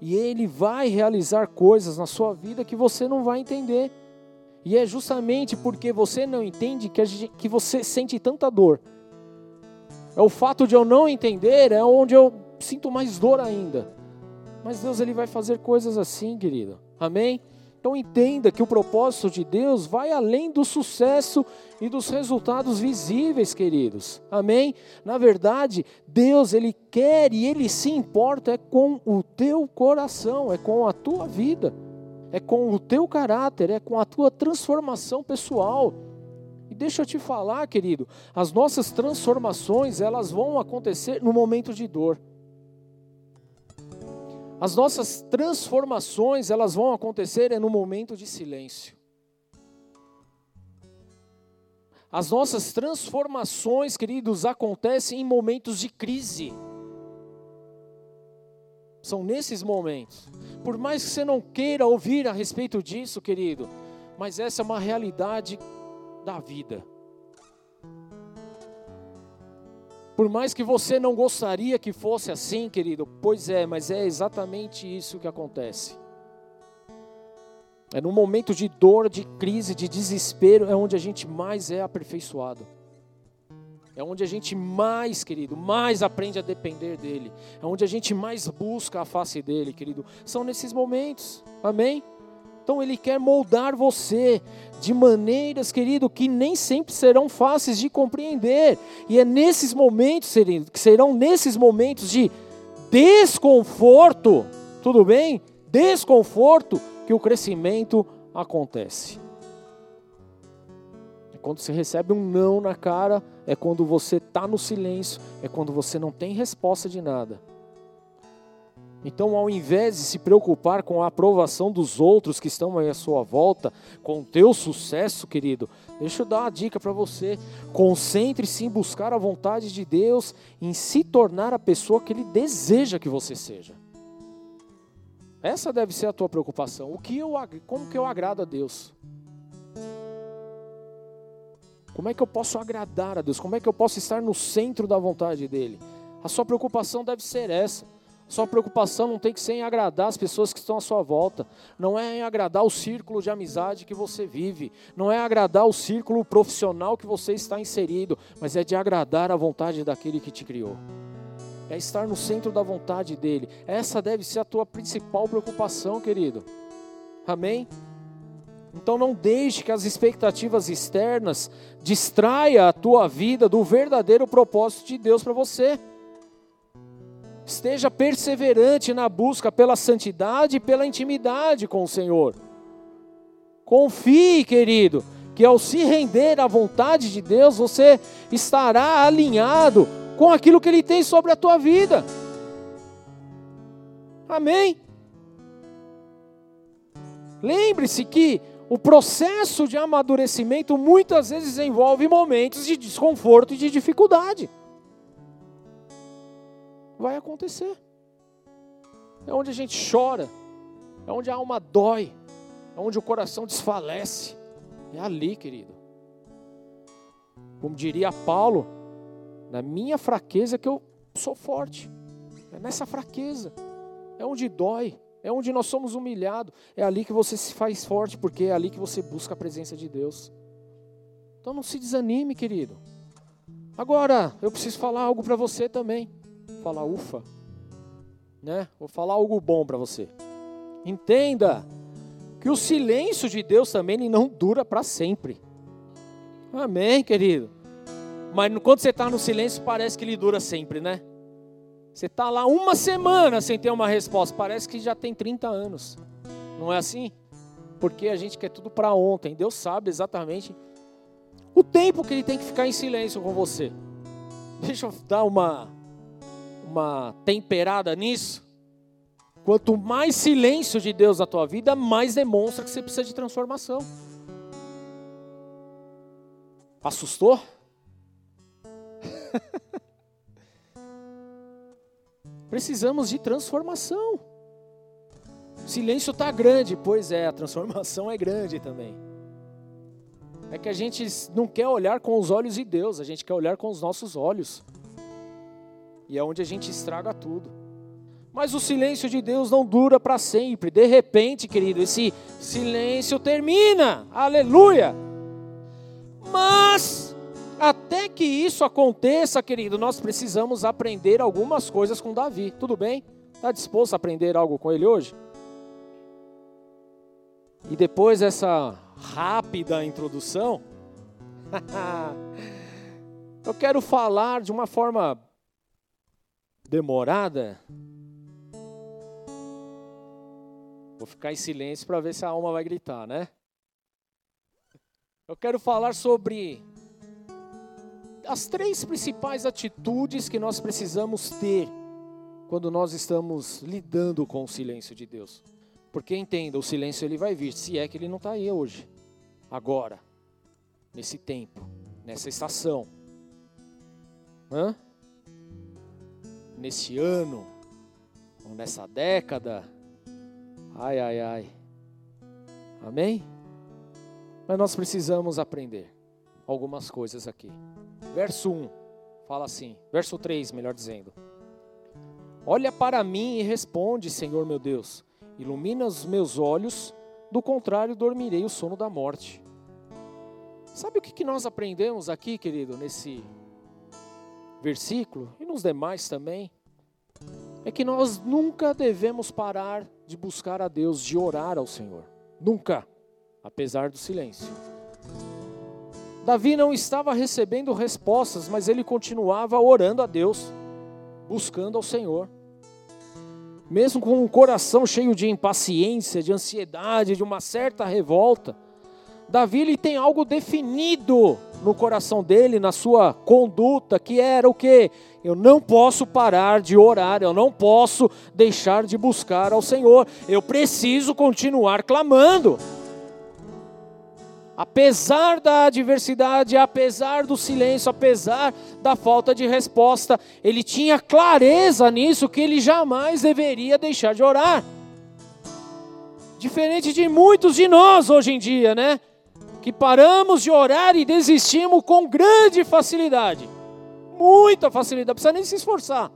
E ele vai realizar coisas na sua vida que você não vai entender. E é justamente porque você não entende que, gente, que você sente tanta dor é o fato de eu não entender, é onde eu sinto mais dor ainda. Mas Deus ele vai fazer coisas assim, querido. Amém? Então entenda que o propósito de Deus vai além do sucesso e dos resultados visíveis, queridos. Amém? Na verdade, Deus ele quer e ele se importa é com o teu coração, é com a tua vida, é com o teu caráter, é com a tua transformação pessoal. Deixa eu te falar, querido, as nossas transformações, elas vão acontecer no momento de dor. As nossas transformações, elas vão acontecer no momento de silêncio. As nossas transformações, queridos, acontecem em momentos de crise. São nesses momentos. Por mais que você não queira ouvir a respeito disso, querido, mas essa é uma realidade da vida. Por mais que você não gostaria que fosse assim, querido, pois é, mas é exatamente isso que acontece. É no momento de dor, de crise, de desespero, é onde a gente mais é aperfeiçoado. É onde a gente mais, querido, mais aprende a depender dele. É onde a gente mais busca a face dele, querido. São nesses momentos. Amém? Então ele quer moldar você de maneiras, querido, que nem sempre serão fáceis de compreender. E é nesses momentos, querido, que serão nesses momentos de desconforto, tudo bem? Desconforto que o crescimento acontece. É quando você recebe um não na cara, é quando você está no silêncio, é quando você não tem resposta de nada. Então, ao invés de se preocupar com a aprovação dos outros que estão aí à sua volta, com o teu sucesso, querido, deixa eu dar uma dica para você. Concentre-se em buscar a vontade de Deus, em se tornar a pessoa que Ele deseja que você seja. Essa deve ser a tua preocupação. O que eu, como que eu agrado a Deus? Como é que eu posso agradar a Deus? Como é que eu posso estar no centro da vontade dele? A sua preocupação deve ser essa. Sua preocupação não tem que ser em agradar as pessoas que estão à sua volta. Não é em agradar o círculo de amizade que você vive. Não é agradar o círculo profissional que você está inserido. Mas é de agradar a vontade daquele que te criou. É estar no centro da vontade dele. Essa deve ser a tua principal preocupação, querido. Amém? Então não deixe que as expectativas externas distraia a tua vida do verdadeiro propósito de Deus para você. Esteja perseverante na busca pela santidade e pela intimidade com o Senhor. Confie, querido, que ao se render à vontade de Deus, você estará alinhado com aquilo que Ele tem sobre a tua vida. Amém? Lembre-se que o processo de amadurecimento muitas vezes envolve momentos de desconforto e de dificuldade. Vai acontecer. É onde a gente chora, é onde a alma dói, é onde o coração desfalece. É ali, querido. Como diria Paulo, na minha fraqueza que eu sou forte. É nessa fraqueza. É onde dói. É onde nós somos humilhados. É ali que você se faz forte, porque é ali que você busca a presença de Deus. Então não se desanime, querido. Agora, eu preciso falar algo para você também. Falar ufa. Né? Vou falar algo bom para você. Entenda que o silêncio de Deus também não dura para sempre. Amém, querido. Mas quando você está no silêncio, parece que ele dura sempre, né? Você está lá uma semana sem ter uma resposta, parece que já tem 30 anos. Não é assim? Porque a gente quer tudo para ontem. Deus sabe exatamente o tempo que ele tem que ficar em silêncio com você. Deixa eu dar uma uma temperada nisso. Quanto mais silêncio de Deus na tua vida, mais demonstra que você precisa de transformação. Assustou? Precisamos de transformação. O silêncio está grande, pois é, a transformação é grande também. É que a gente não quer olhar com os olhos de Deus, a gente quer olhar com os nossos olhos. E é onde a gente estraga tudo. Mas o silêncio de Deus não dura para sempre. De repente, querido, esse silêncio termina. Aleluia! Mas até que isso aconteça, querido, nós precisamos aprender algumas coisas com Davi. Tudo bem? Está disposto a aprender algo com ele hoje? E depois dessa rápida introdução, eu quero falar de uma forma demorada. Vou ficar em silêncio para ver se a alma vai gritar, né? Eu quero falar sobre as três principais atitudes que nós precisamos ter quando nós estamos lidando com o silêncio de Deus. Porque entenda, o silêncio ele vai vir, se é que ele não está aí hoje, agora, nesse tempo, nessa estação, Hã? Nesse ano, ou nessa década. Ai, ai, ai. Amém? Mas nós precisamos aprender algumas coisas aqui. Verso 1 fala assim, verso 3, melhor dizendo. Olha para mim e responde, Senhor meu Deus. Ilumina os meus olhos, do contrário, dormirei o sono da morte. Sabe o que nós aprendemos aqui, querido, nesse versículo e nos demais também? É que nós nunca devemos parar de buscar a Deus, de orar ao Senhor. Nunca, apesar do silêncio. Davi não estava recebendo respostas, mas ele continuava orando a Deus, buscando ao Senhor mesmo com um coração cheio de impaciência, de ansiedade, de uma certa revolta, Davi ele tem algo definido no coração dele, na sua conduta, que era o que? Eu não posso parar de orar, eu não posso deixar de buscar ao Senhor, eu preciso continuar clamando. Apesar da adversidade, apesar do silêncio, apesar da falta de resposta, ele tinha clareza nisso que ele jamais deveria deixar de orar. Diferente de muitos de nós hoje em dia, né? Que paramos de orar e desistimos com grande facilidade. Muita facilidade, não precisa nem se esforçar.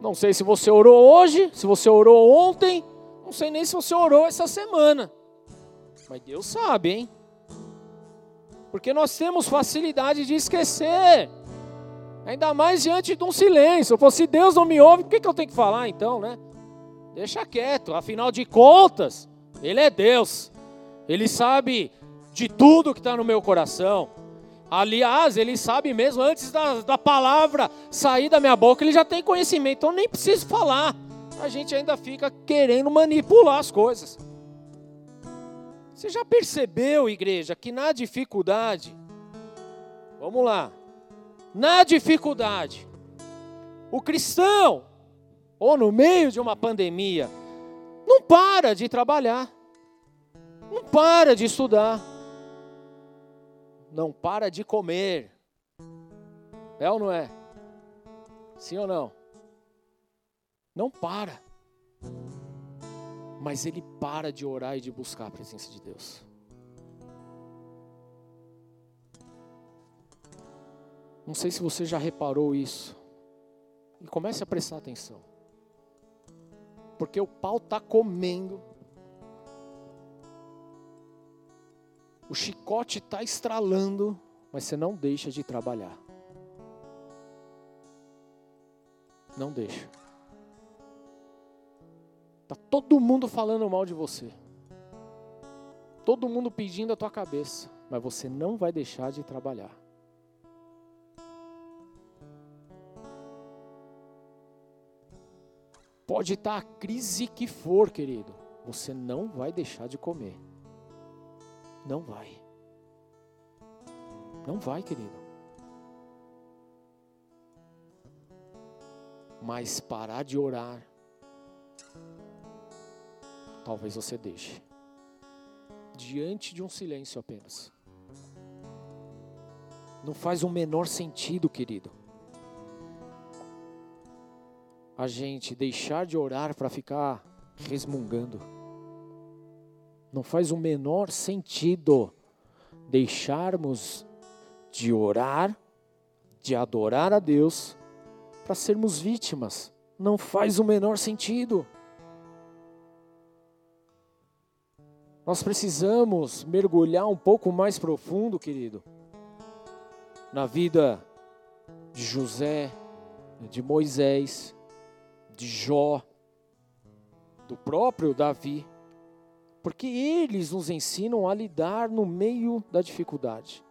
Não sei se você orou hoje, se você orou ontem, não sei nem se você orou essa semana. Mas Deus sabe, hein? Porque nós temos facilidade de esquecer. Ainda mais diante de um silêncio. Se Deus não me ouve, por que, que eu tenho que falar então, né? Deixa quieto. Afinal de contas, Ele é Deus. Ele sabe de tudo que está no meu coração. Aliás, Ele sabe mesmo antes da, da palavra sair da minha boca, Ele já tem conhecimento. Então nem preciso falar. A gente ainda fica querendo manipular as coisas. Você já percebeu, igreja, que na dificuldade, vamos lá, na dificuldade, o cristão, ou no meio de uma pandemia, não para de trabalhar, não para de estudar, não para de comer. É ou não é? Sim ou não? Não para mas ele para de orar e de buscar a presença de Deus. Não sei se você já reparou isso. E comece a prestar atenção. Porque o pau está comendo. O chicote está estralando, mas você não deixa de trabalhar. Não deixa. Está todo mundo falando mal de você. Todo mundo pedindo a tua cabeça. Mas você não vai deixar de trabalhar. Pode estar a crise que for, querido. Você não vai deixar de comer. Não vai. Não vai, querido. Mas parar de orar talvez você deixe. Diante de um silêncio apenas. Não faz o menor sentido, querido. A gente deixar de orar para ficar resmungando. Não faz o menor sentido deixarmos de orar, de adorar a Deus, para sermos vítimas. Não faz o menor sentido. Nós precisamos mergulhar um pouco mais profundo, querido, na vida de José, de Moisés, de Jó, do próprio Davi, porque eles nos ensinam a lidar no meio da dificuldade,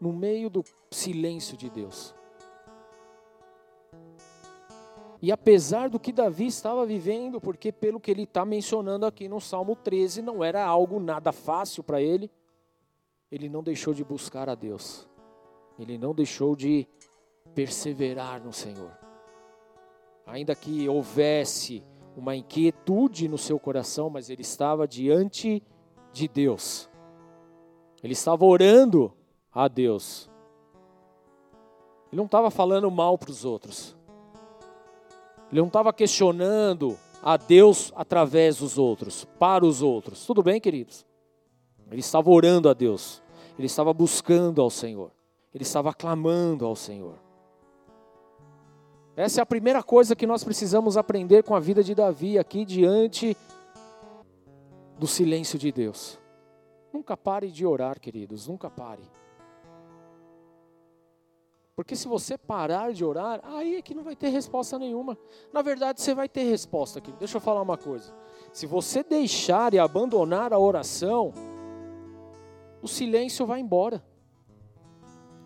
no meio do silêncio de Deus. E apesar do que Davi estava vivendo, porque pelo que ele está mencionando aqui no Salmo 13, não era algo nada fácil para ele, ele não deixou de buscar a Deus. Ele não deixou de perseverar no Senhor. Ainda que houvesse uma inquietude no seu coração, mas ele estava diante de Deus. Ele estava orando a Deus. Ele não estava falando mal para os outros. Ele não estava questionando a Deus através dos outros, para os outros. Tudo bem, queridos? Ele estava orando a Deus. Ele estava buscando ao Senhor. Ele estava clamando ao Senhor. Essa é a primeira coisa que nós precisamos aprender com a vida de Davi aqui diante do silêncio de Deus. Nunca pare de orar, queridos, nunca pare. Porque se você parar de orar, aí é que não vai ter resposta nenhuma. Na verdade, você vai ter resposta aqui. Deixa eu falar uma coisa. Se você deixar e abandonar a oração, o silêncio vai embora.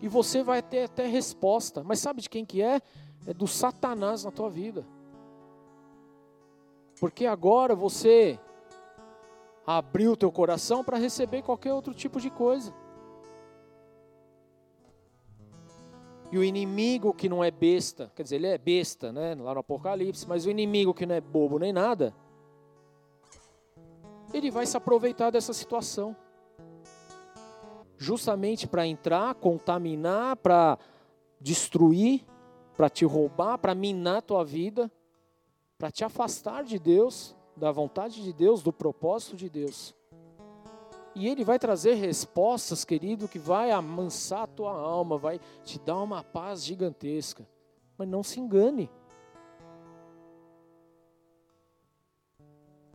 E você vai ter até resposta. Mas sabe de quem que é? É do Satanás na tua vida. Porque agora você abriu o teu coração para receber qualquer outro tipo de coisa. E o inimigo que não é besta, quer dizer, ele é besta, né, lá no Apocalipse, mas o inimigo que não é bobo nem nada, ele vai se aproveitar dessa situação justamente para entrar, contaminar, para destruir, para te roubar, para minar a tua vida, para te afastar de Deus, da vontade de Deus, do propósito de Deus. E ele vai trazer respostas, querido, que vai amansar a tua alma, vai te dar uma paz gigantesca. Mas não se engane.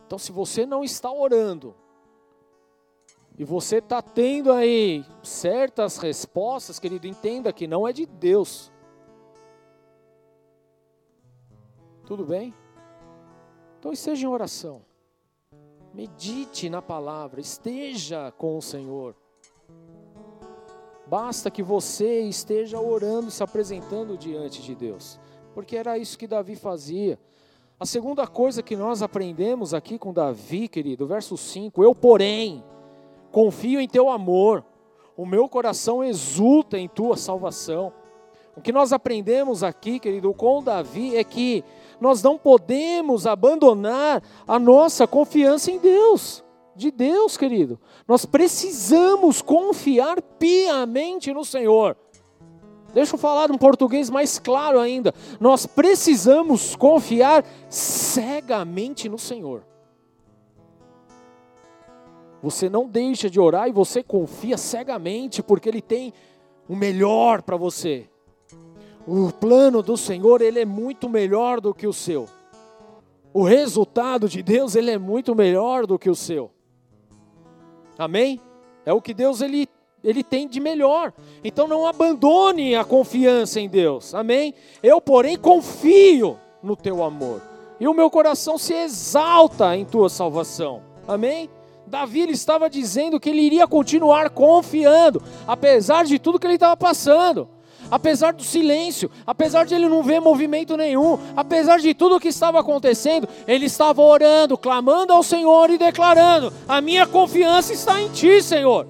Então, se você não está orando, e você está tendo aí certas respostas, querido, entenda que não é de Deus. Tudo bem? Então esteja em oração. Medite na palavra, esteja com o Senhor. Basta que você esteja orando e se apresentando diante de Deus, porque era isso que Davi fazia. A segunda coisa que nós aprendemos aqui com Davi, querido, verso 5: Eu, porém, confio em teu amor, o meu coração exulta em tua salvação. O que nós aprendemos aqui, querido, com Davi é que nós não podemos abandonar a nossa confiança em Deus, de Deus, querido. Nós precisamos confiar piamente no Senhor. Deixa eu falar um português mais claro ainda. Nós precisamos confiar cegamente no Senhor. Você não deixa de orar e você confia cegamente, porque Ele tem o melhor para você. O plano do Senhor, ele é muito melhor do que o seu. O resultado de Deus, ele é muito melhor do que o seu. Amém? É o que Deus ele, ele tem de melhor. Então não abandone a confiança em Deus. Amém? Eu, porém, confio no teu amor. E o meu coração se exalta em tua salvação. Amém? Davi ele estava dizendo que ele iria continuar confiando, apesar de tudo que ele estava passando, apesar do silêncio, apesar de ele não ver movimento nenhum, apesar de tudo o que estava acontecendo, ele estava orando, clamando ao Senhor e declarando: A minha confiança está em Ti, Senhor.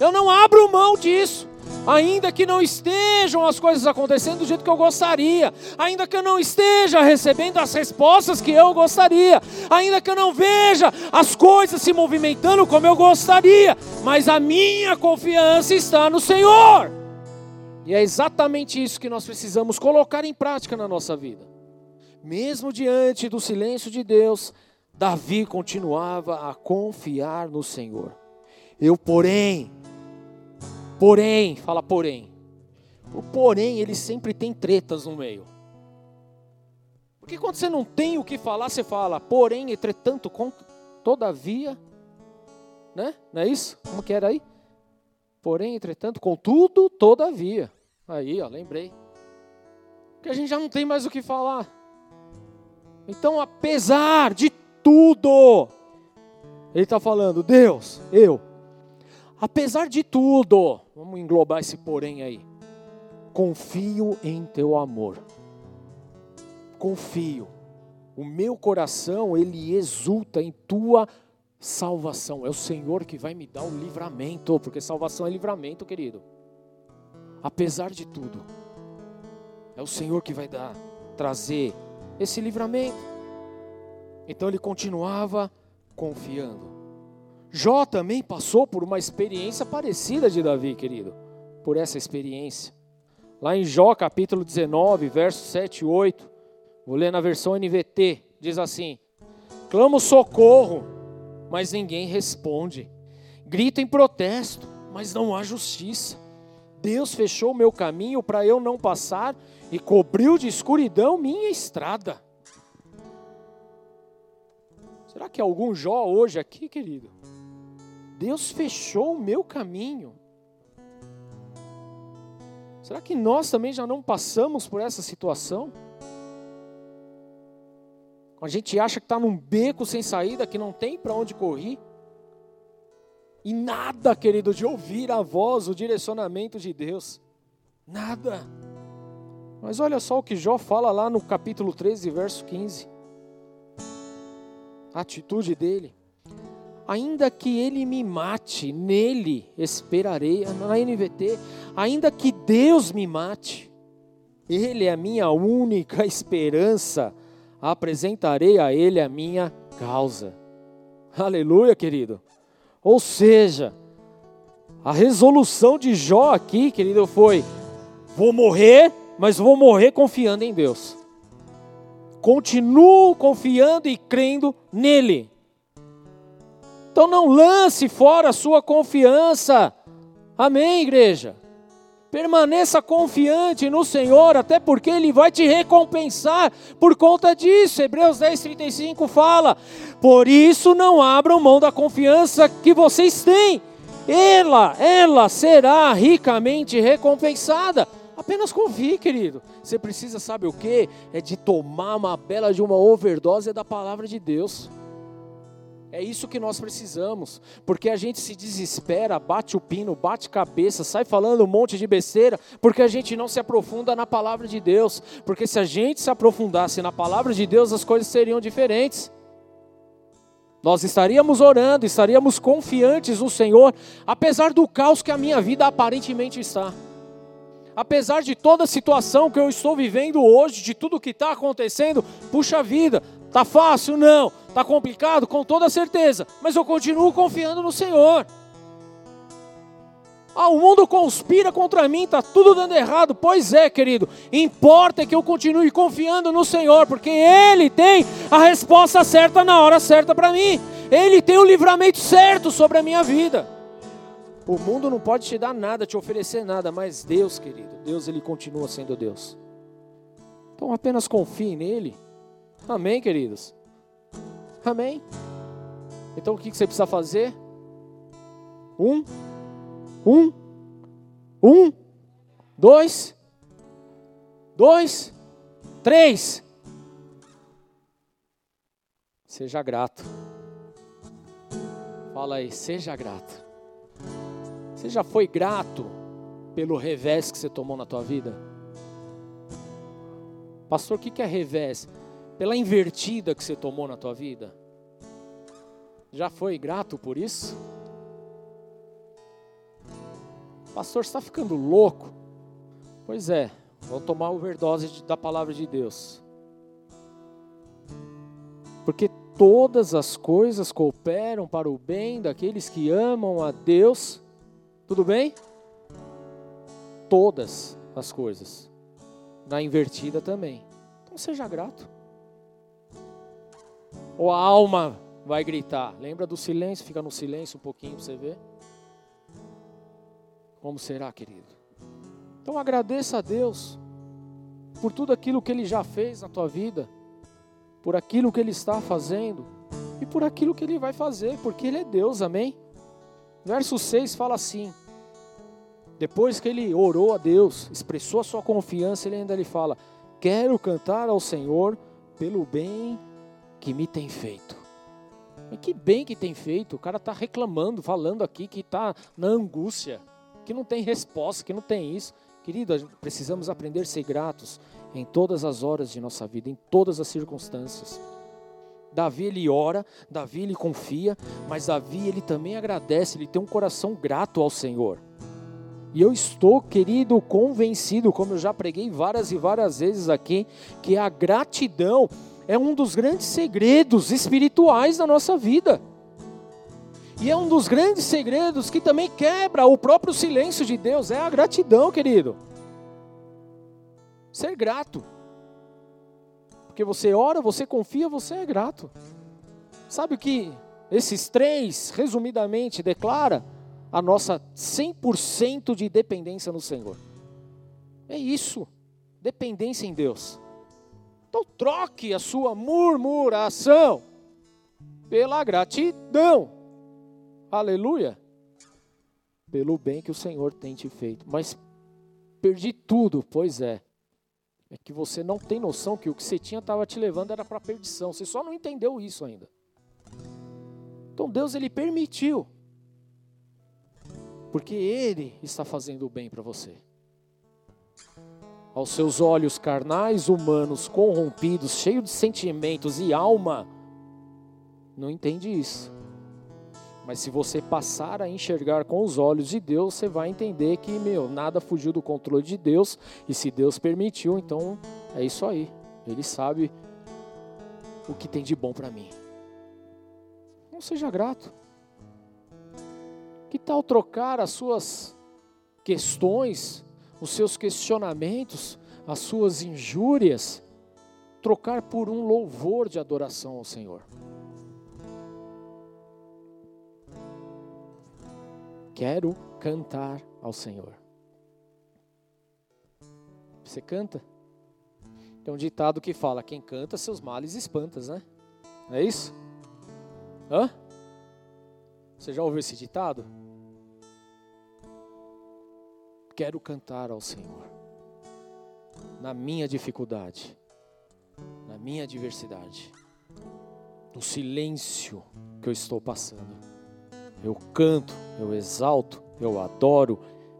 Eu não abro mão disso ainda que não estejam as coisas acontecendo do jeito que eu gostaria, ainda que eu não esteja recebendo as respostas que eu gostaria, ainda que eu não veja as coisas se movimentando como eu gostaria, mas a minha confiança está no Senhor. E é exatamente isso que nós precisamos colocar em prática na nossa vida. Mesmo diante do silêncio de Deus, Davi continuava a confiar no Senhor. Eu, porém, Porém, fala porém. O porém, ele sempre tem tretas no meio. Porque quando você não tem o que falar, você fala, porém, entretanto, todavia, né? Não é isso? Como que era aí? Porém, entretanto, contudo, todavia. Aí, ó, lembrei. Que a gente já não tem mais o que falar. Então, apesar de tudo, ele está falando, Deus, eu, apesar de tudo, Vamos englobar esse porém aí. Confio em teu amor. Confio. O meu coração, ele exulta em tua salvação. É o Senhor que vai me dar o livramento, porque salvação é livramento, querido. Apesar de tudo, é o Senhor que vai dar, trazer esse livramento. Então ele continuava confiando. Jó também passou por uma experiência parecida de Davi, querido, por essa experiência. Lá em Jó capítulo 19, versos 7 e 8, vou ler na versão NVT, diz assim: Clamo socorro, mas ninguém responde. Grito em protesto, mas não há justiça. Deus fechou meu caminho para eu não passar e cobriu de escuridão minha estrada. Será que algum Jó hoje aqui, querido? Deus fechou o meu caminho. Será que nós também já não passamos por essa situação? A gente acha que está num beco sem saída, que não tem para onde correr. E nada, querido, de ouvir a voz, o direcionamento de Deus. Nada. Mas olha só o que Jó fala lá no capítulo 13, verso 15. A atitude dele. Ainda que ele me mate, nele esperarei. Na NVT, ainda que Deus me mate, ele é a minha única esperança apresentarei a Ele a minha causa. Aleluia, querido. Ou seja, a resolução de Jó aqui, querido, foi: vou morrer, mas vou morrer confiando em Deus. Continuo confiando e crendo nele. Então não lance fora a sua confiança. Amém, igreja? Permaneça confiante no Senhor, até porque Ele vai te recompensar por conta disso. Hebreus 10, 35 fala: Por isso não abram mão da confiança que vocês têm, ela, ela será ricamente recompensada. Apenas confie, querido. Você precisa, sabe o que? É de tomar uma bela de uma overdose da palavra de Deus. É isso que nós precisamos, porque a gente se desespera, bate o pino, bate cabeça, sai falando um monte de besteira, porque a gente não se aprofunda na palavra de Deus. Porque se a gente se aprofundasse na palavra de Deus, as coisas seriam diferentes. Nós estaríamos orando, estaríamos confiantes no Senhor, apesar do caos que a minha vida aparentemente está. Apesar de toda a situação que eu estou vivendo hoje, de tudo que está acontecendo, puxa vida, tá fácil? Não Está complicado? Com toda certeza. Mas eu continuo confiando no Senhor. Ah, o mundo conspira contra mim, está tudo dando errado. Pois é, querido. Importa que eu continue confiando no Senhor, porque Ele tem a resposta certa na hora certa para mim. Ele tem o livramento certo sobre a minha vida. O mundo não pode te dar nada, te oferecer nada, mas Deus, querido, Deus ele continua sendo Deus. Então apenas confie nele. Amém, queridos. Amém? Então o que você precisa fazer? Um, um, um, dois, dois, três. Seja grato. Fala aí, seja grato. Você já foi grato pelo revés que você tomou na tua vida? Pastor, o que é revés? Pela invertida que você tomou na tua vida? Já foi grato por isso? Pastor, está ficando louco? Pois é, vou tomar overdose da palavra de Deus. Porque todas as coisas cooperam para o bem daqueles que amam a Deus. Tudo bem? Todas as coisas. Na invertida também. Então seja grato ou a alma vai gritar? Lembra do silêncio? Fica no silêncio um pouquinho para você ver. Como será, querido? Então agradeça a Deus por tudo aquilo que Ele já fez na tua vida, por aquilo que Ele está fazendo e por aquilo que Ele vai fazer, porque Ele é Deus, amém? Verso 6 fala assim: depois que ele orou a Deus, expressou a sua confiança, ele ainda lhe fala: Quero cantar ao Senhor pelo bem que me tem feito. Mas que bem que tem feito. O cara está reclamando, falando aqui que está na angústia, que não tem resposta, que não tem isso. Querido, precisamos aprender a ser gratos em todas as horas de nossa vida, em todas as circunstâncias. Davi ele ora, Davi ele confia, mas Davi ele também agradece, ele tem um coração grato ao Senhor. E eu estou, querido, convencido, como eu já preguei várias e várias vezes aqui, que a gratidão é um dos grandes segredos espirituais da nossa vida. E é um dos grandes segredos que também quebra o próprio silêncio de Deus, é a gratidão, querido. Ser grato. Porque você ora, você confia, você é grato. Sabe o que esses três, resumidamente, declara? A nossa 100% de dependência no Senhor. É isso. Dependência em Deus. Então troque a sua murmuração pela gratidão. Aleluia. Pelo bem que o Senhor tem te feito. Mas perdi tudo, pois é. É que você não tem noção que o que você tinha estava te levando era para a perdição. Você só não entendeu isso ainda. Então Deus ele permitiu. Porque ele está fazendo o bem para você. Aos seus olhos carnais, humanos, corrompidos, cheios de sentimentos e alma, não entende isso. Mas se você passar a enxergar com os olhos de Deus, você vai entender que, meu, nada fugiu do controle de Deus. E se Deus permitiu, então é isso aí. Ele sabe o que tem de bom para mim. Não seja grato. Que tal trocar as suas questões, os seus questionamentos, as suas injúrias, trocar por um louvor de adoração ao Senhor? Quero cantar ao Senhor. Você canta? Tem um ditado que fala: quem canta seus males espantas, né? Não é isso? Hã? Você já ouviu esse ditado? Quero cantar ao Senhor. Na minha dificuldade, na minha adversidade, no silêncio que eu estou passando eu canto, eu exalto, eu adoro,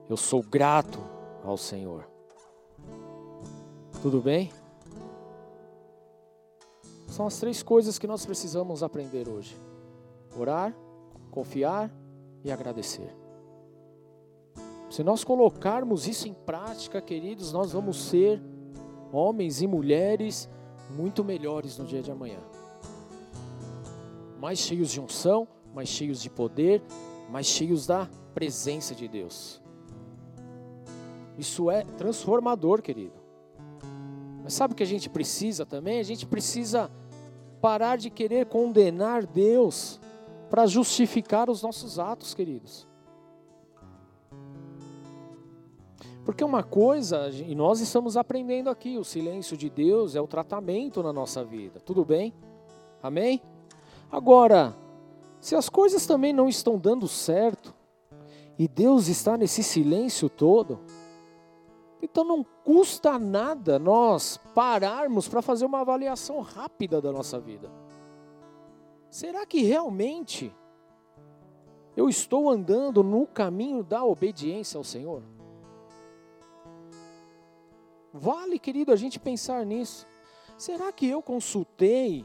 eu sou grato ao Senhor. Tudo bem? São as três coisas que nós precisamos aprender hoje: orar, confiar e agradecer. Se nós colocarmos isso em prática, queridos, nós vamos ser homens e mulheres muito melhores no dia de amanhã. Mais cheios de unção, mais cheios de poder, mais cheios da presença de Deus. Isso é transformador, querido. Mas sabe o que a gente precisa também? A gente precisa parar de querer condenar Deus para justificar os nossos atos, queridos. Porque uma coisa, e nós estamos aprendendo aqui, o silêncio de Deus é o tratamento na nossa vida. Tudo bem? Amém? Agora, se as coisas também não estão dando certo, e Deus está nesse silêncio todo, então não custa nada nós pararmos para fazer uma avaliação rápida da nossa vida. Será que realmente eu estou andando no caminho da obediência ao Senhor? Vale, querido, a gente pensar nisso. Será que eu consultei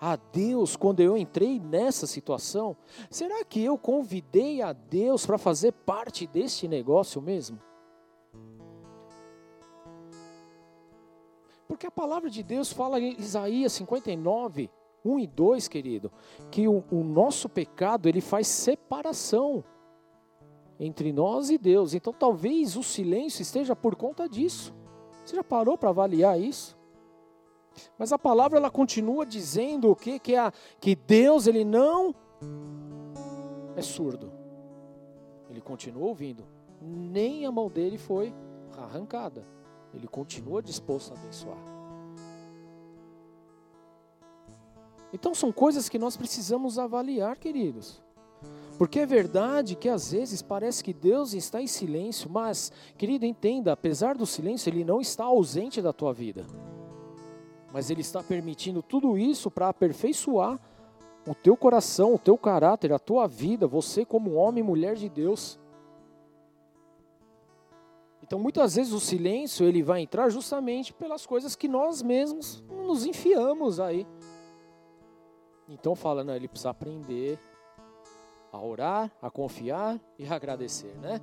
a Deus quando eu entrei nessa situação? Será que eu convidei a Deus para fazer parte deste negócio mesmo? Porque a palavra de Deus fala em Isaías 59, 1 e 2, querido, que o, o nosso pecado ele faz separação entre nós e Deus. Então talvez o silêncio esteja por conta disso. Você já parou para avaliar isso? Mas a palavra ela continua dizendo o que que é que Deus ele não é surdo. Ele continua ouvindo. Nem a mão dele foi arrancada. Ele continua disposto a abençoar. Então são coisas que nós precisamos avaliar, queridos. Porque é verdade que às vezes parece que Deus está em silêncio, mas, querido, entenda, apesar do silêncio, Ele não está ausente da tua vida mas Ele está permitindo tudo isso para aperfeiçoar o teu coração, o teu caráter, a tua vida, você como homem e mulher de Deus. Então, muitas vezes o silêncio ele vai entrar justamente pelas coisas que nós mesmos nos enfiamos aí. Então fala, não, ele precisa aprender a orar, a confiar e a agradecer, né?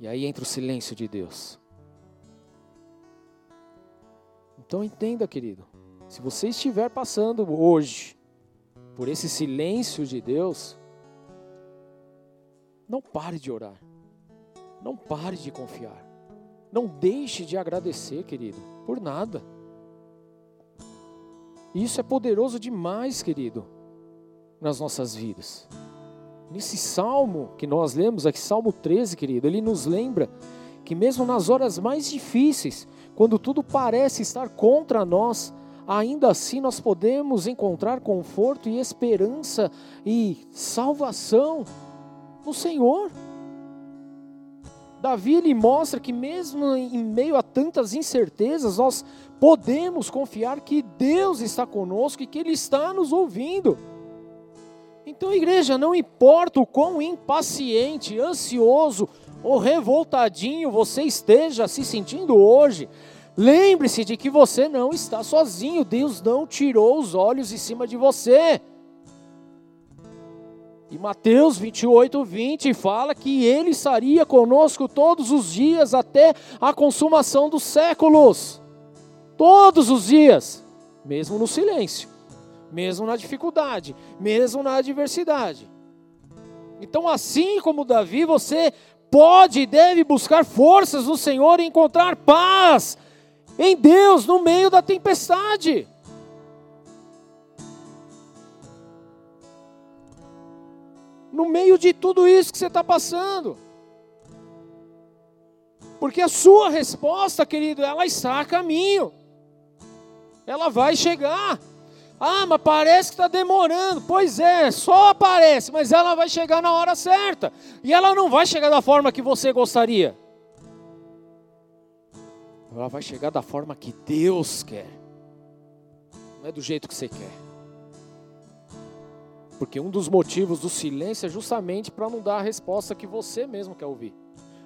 E aí entra o silêncio de Deus. Então entenda, querido, se você estiver passando hoje por esse silêncio de Deus, não pare de orar. Não pare de confiar. Não deixe de agradecer, querido, por nada. Isso é poderoso demais, querido, nas nossas vidas. Nesse salmo que nós lemos aqui, Salmo 13, querido, ele nos lembra que mesmo nas horas mais difíceis, quando tudo parece estar contra nós, ainda assim nós podemos encontrar conforto e esperança e salvação no Senhor. Davi ele mostra que mesmo em meio a tantas incertezas, nós podemos confiar que Deus está conosco e que Ele está nos ouvindo. Então, igreja, não importa o quão impaciente, ansioso ou revoltadinho você esteja se sentindo hoje, lembre-se de que você não está sozinho, Deus não tirou os olhos de cima de você. E Mateus 28, 20 fala que ele estaria conosco todos os dias até a consumação dos séculos. Todos os dias, mesmo no silêncio, mesmo na dificuldade, mesmo na adversidade. Então, assim como Davi, você pode e deve buscar forças no Senhor e encontrar paz em Deus no meio da tempestade. no meio de tudo isso que você está passando. Porque a sua resposta, querido, ela está a caminho. Ela vai chegar. Ah, mas parece que está demorando. Pois é, só aparece, mas ela vai chegar na hora certa. E ela não vai chegar da forma que você gostaria. Ela vai chegar da forma que Deus quer. Não é do jeito que você quer. Porque um dos motivos do silêncio é justamente para não dar a resposta que você mesmo quer ouvir.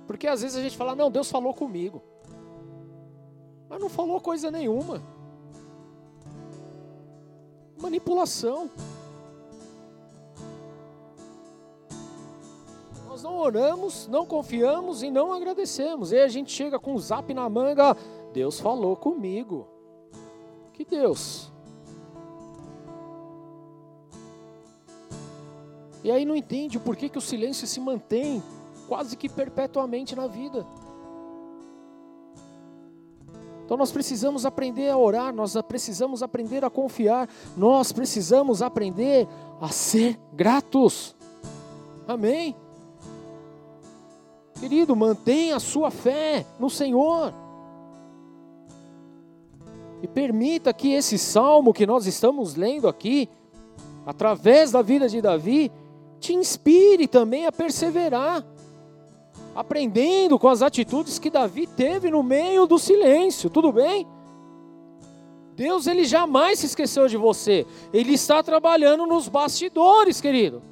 Porque às vezes a gente fala, não, Deus falou comigo. Mas não falou coisa nenhuma. Manipulação. Nós não oramos, não confiamos e não agradecemos. E aí a gente chega com o zap na manga, Deus falou comigo. Que Deus? E aí não entende o porquê que o silêncio se mantém quase que perpetuamente na vida. Então nós precisamos aprender a orar, nós precisamos aprender a confiar, nós precisamos aprender a ser gratos. Amém? Querido, mantenha a sua fé no Senhor. E permita que esse salmo que nós estamos lendo aqui, através da vida de Davi, te inspire também a perseverar, aprendendo com as atitudes que Davi teve no meio do silêncio, tudo bem? Deus ele jamais se esqueceu de você, ele está trabalhando nos bastidores, querido.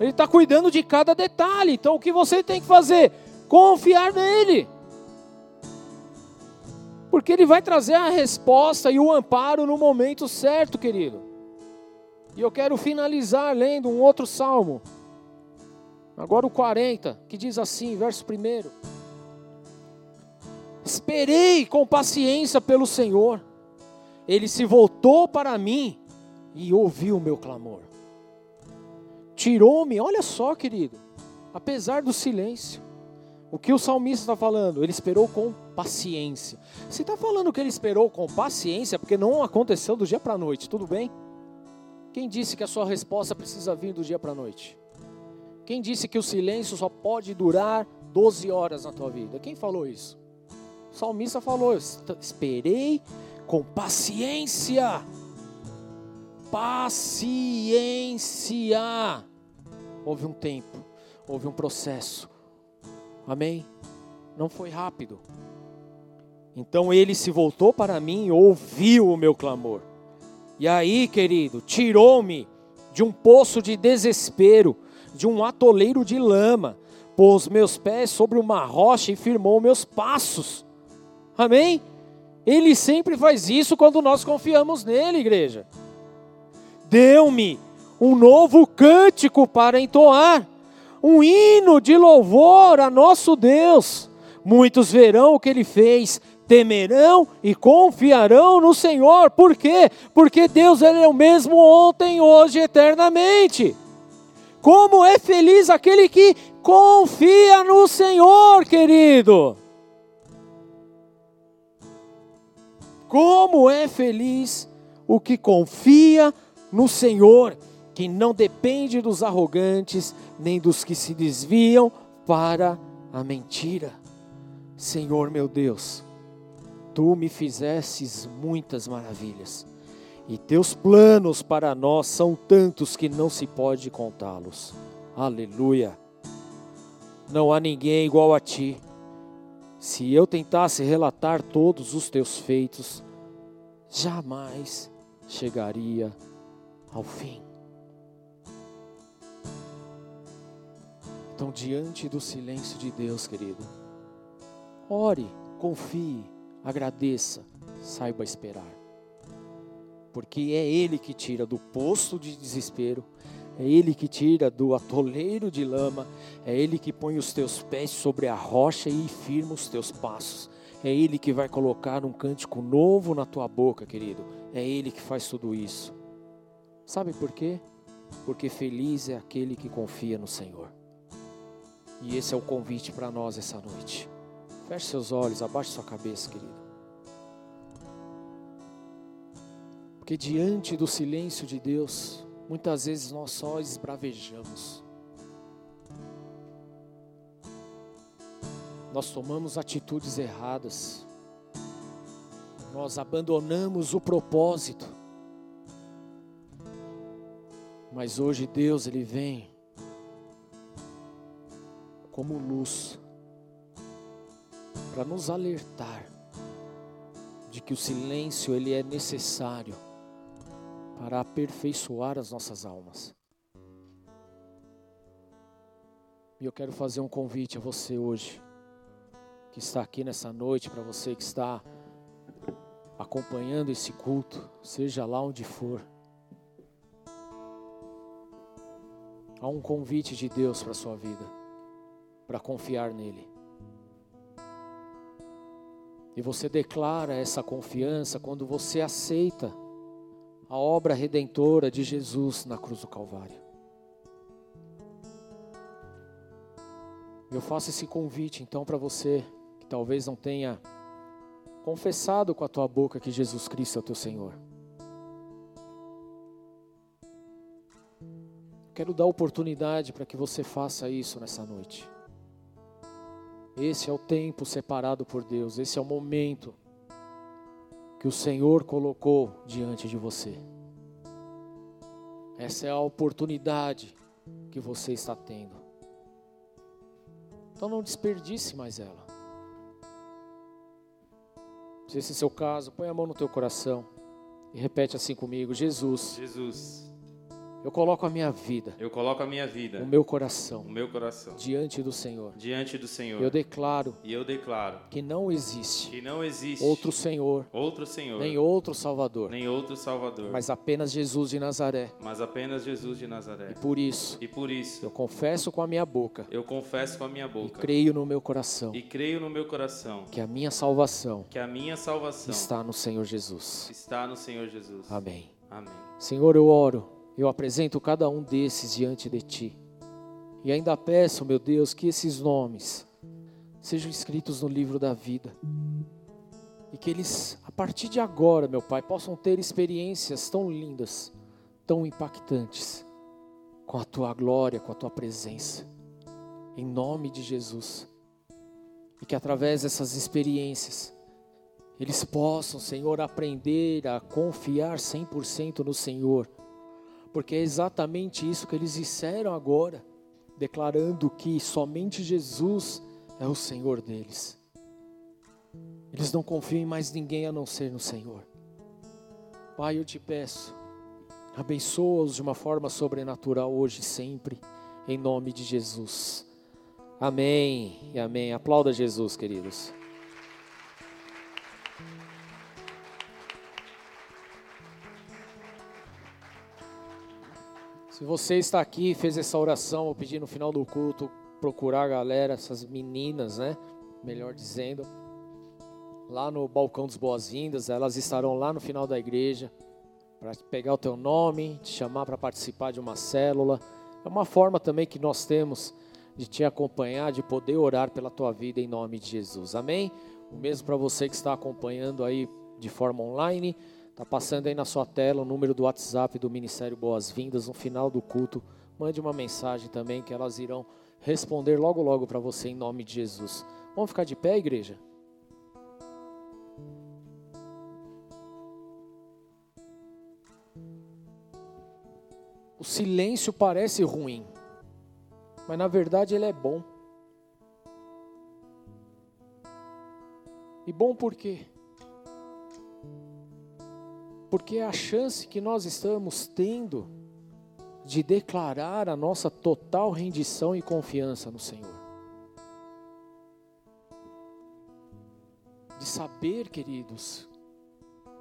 Ele está cuidando de cada detalhe. Então o que você tem que fazer? Confiar nele. Porque ele vai trazer a resposta e o amparo no momento certo, querido. E eu quero finalizar lendo um outro salmo. Agora o 40, que diz assim, verso 1. Esperei com paciência pelo Senhor. Ele se voltou para mim e ouviu o meu clamor. Tirou-me, olha só, querido, apesar do silêncio. O que o salmista está falando? Ele esperou com paciência. Se está falando que ele esperou com paciência, porque não aconteceu do dia para a noite, tudo bem? Quem disse que a sua resposta precisa vir do dia para a noite? Quem disse que o silêncio só pode durar 12 horas na tua vida? Quem falou isso? O salmista falou: Esperei com paciência. Paciência. Houve um tempo, houve um processo. Amém? Não foi rápido. Então ele se voltou para mim e ouviu o meu clamor. E aí, querido, tirou-me de um poço de desespero, de um atoleiro de lama, pôs meus pés sobre uma rocha e firmou meus passos. Amém? Ele sempre faz isso quando nós confiamos nele, igreja. deu-me um novo cântico para entoar, um hino de louvor a nosso Deus. Muitos verão o que ele fez, temerão e confiarão no Senhor. Por quê? Porque Deus ele é o mesmo ontem, hoje e eternamente. Como é feliz aquele que confia no Senhor, querido. Como é feliz o que confia no Senhor, que não depende dos arrogantes, nem dos que se desviam para a mentira. Senhor meu Deus, tu me fizestes muitas maravilhas e teus planos para nós são tantos que não se pode contá-los. Aleluia. Não há ninguém igual a ti. Se eu tentasse relatar todos os teus feitos, jamais chegaria ao fim. Então, diante do silêncio de Deus, querido, ore, confie, agradeça, saiba esperar porque é Ele que tira do poço de desespero, é Ele que tira do atoleiro de lama, é Ele que põe os teus pés sobre a rocha e firma os teus passos. É Ele que vai colocar um cântico novo na tua boca, querido. É Ele que faz tudo isso. Sabe por quê? Porque feliz é aquele que confia no Senhor. E esse é o convite para nós essa noite. Feche seus olhos, abaixe sua cabeça, querido. Porque diante do silêncio de Deus, muitas vezes nós só esbravejamos. Nós tomamos atitudes erradas. Nós abandonamos o propósito. Mas hoje Deus ele vem como luz para nos alertar de que o silêncio ele é necessário para aperfeiçoar as nossas almas. E eu quero fazer um convite a você hoje, que está aqui nessa noite, para você que está acompanhando esse culto, seja lá onde for. Há um convite de Deus para a sua vida, para confiar nele. E você declara essa confiança quando você aceita a obra redentora de Jesus na cruz do Calvário. Eu faço esse convite então para você que talvez não tenha confessado com a tua boca que Jesus Cristo é o teu Senhor. Quero dar oportunidade para que você faça isso nessa noite. Esse é o tempo separado por Deus, esse é o momento que o Senhor colocou diante de você. Essa é a oportunidade que você está tendo. Então não desperdice mais ela. Se esse é o seu caso, põe a mão no teu coração e repete assim comigo: Jesus. Jesus. Eu coloco a minha vida. Eu coloco a minha vida. O meu coração. O meu coração. Diante do Senhor. Diante do Senhor. Eu declaro. E eu declaro. Que não existe. Que não existe. Outro Senhor. Outro Senhor. Nem outro Salvador. Nem outro Salvador. Mas apenas Jesus de Nazaré. Mas apenas Jesus de Nazaré. E por isso. E por isso. Eu confesso com a minha boca. Eu confesso com a minha boca. E creio no meu coração. E creio no meu coração. Que a minha salvação. Que a minha salvação. Está no Senhor Jesus. Está no Senhor Jesus. Amém. Amém. Senhor, eu oro eu apresento cada um desses diante de Ti. E ainda peço, meu Deus, que esses nomes sejam escritos no livro da vida. E que eles, a partir de agora, meu Pai, possam ter experiências tão lindas, tão impactantes, com a Tua glória, com a Tua presença. Em nome de Jesus. E que através dessas experiências, eles possam, Senhor, aprender a confiar 100% no Senhor porque é exatamente isso que eles disseram agora, declarando que somente Jesus é o Senhor deles. Eles não confiam em mais ninguém a não ser no Senhor. Pai, eu te peço, abençoa-os de uma forma sobrenatural hoje e sempre, em nome de Jesus. Amém e amém. Aplauda Jesus, queridos. Se você está aqui e fez essa oração, eu pedi no final do culto procurar a galera, essas meninas, né? Melhor dizendo, lá no balcão dos boas-vindas, elas estarão lá no final da igreja para pegar o teu nome, te chamar para participar de uma célula. É uma forma também que nós temos de te acompanhar, de poder orar pela tua vida em nome de Jesus. Amém? O mesmo para você que está acompanhando aí de forma online. Está passando aí na sua tela o número do WhatsApp do Ministério Boas-Vindas. No final do culto, mande uma mensagem também que elas irão responder logo, logo para você em nome de Jesus. Vamos ficar de pé, igreja? O silêncio parece ruim, mas na verdade ele é bom. E bom por quê? Porque é a chance que nós estamos tendo de declarar a nossa total rendição e confiança no Senhor. De saber, queridos,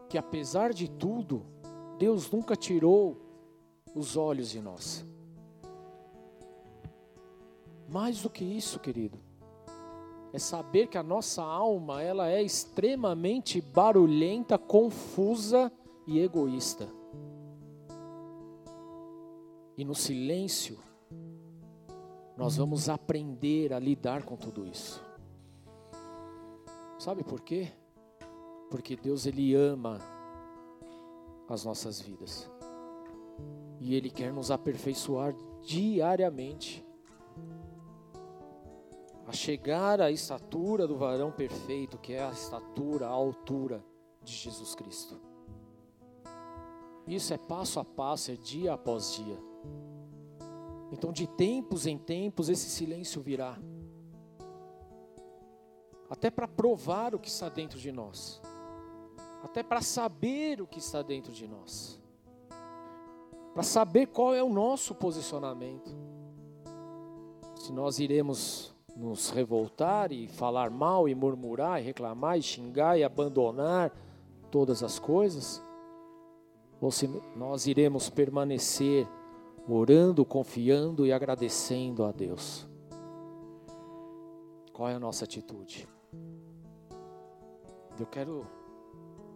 que apesar de tudo, Deus nunca tirou os olhos de nós. Mais do que isso, querido, é saber que a nossa alma, ela é extremamente barulhenta, confusa e egoísta. E no silêncio, nós vamos aprender a lidar com tudo isso. Sabe por quê? Porque Deus ele ama as nossas vidas. E ele quer nos aperfeiçoar diariamente. A chegar à estatura do varão perfeito, que é a estatura, a altura de Jesus Cristo. Isso é passo a passo, é dia após dia. Então, de tempos em tempos, esse silêncio virá. Até para provar o que está dentro de nós. Até para saber o que está dentro de nós. Para saber qual é o nosso posicionamento. Se nós iremos nos revoltar e falar mal e murmurar e reclamar e xingar e abandonar todas as coisas ou se nós iremos permanecer orando, confiando e agradecendo a Deus. Qual é a nossa atitude? Eu quero,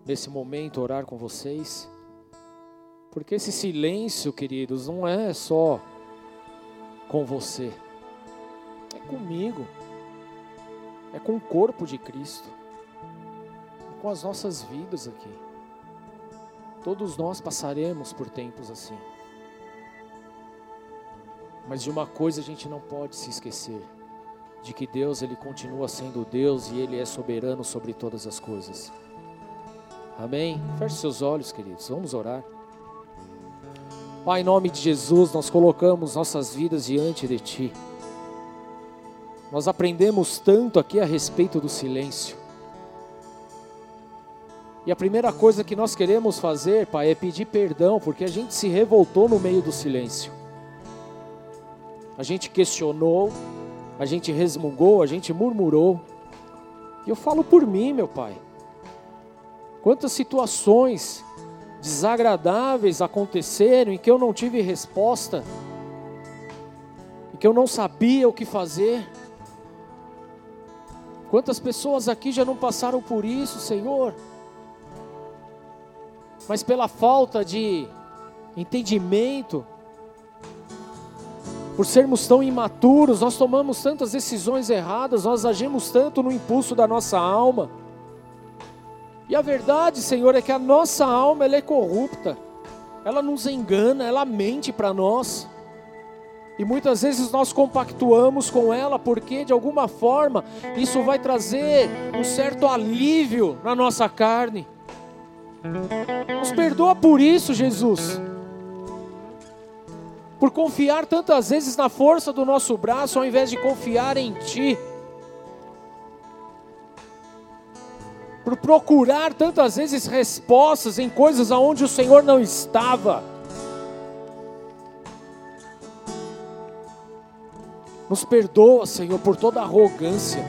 nesse momento, orar com vocês, porque esse silêncio, queridos, não é só com você, é comigo, é com o corpo de Cristo, é com as nossas vidas aqui. Todos nós passaremos por tempos assim. Mas de uma coisa a gente não pode se esquecer, de que Deus ele continua sendo Deus e ele é soberano sobre todas as coisas. Amém? Feche seus olhos, queridos. Vamos orar. Pai, em nome de Jesus, nós colocamos nossas vidas diante de ti. Nós aprendemos tanto aqui a respeito do silêncio. E a primeira coisa que nós queremos fazer, Pai, é pedir perdão, porque a gente se revoltou no meio do silêncio. A gente questionou, a gente resmungou, a gente murmurou. E eu falo por mim, meu Pai. Quantas situações desagradáveis aconteceram em que eu não tive resposta, e que eu não sabia o que fazer. Quantas pessoas aqui já não passaram por isso, Senhor? Mas pela falta de entendimento, por sermos tão imaturos, nós tomamos tantas decisões erradas, nós agimos tanto no impulso da nossa alma. E a verdade, Senhor, é que a nossa alma ela é corrupta, ela nos engana, ela mente para nós. E muitas vezes nós compactuamos com ela porque de alguma forma isso vai trazer um certo alívio na nossa carne. Nos perdoa por isso, Jesus. Por confiar tantas vezes na força do nosso braço ao invés de confiar em Ti. Por procurar tantas vezes respostas em coisas aonde o Senhor não estava. Nos perdoa, Senhor, por toda arrogância,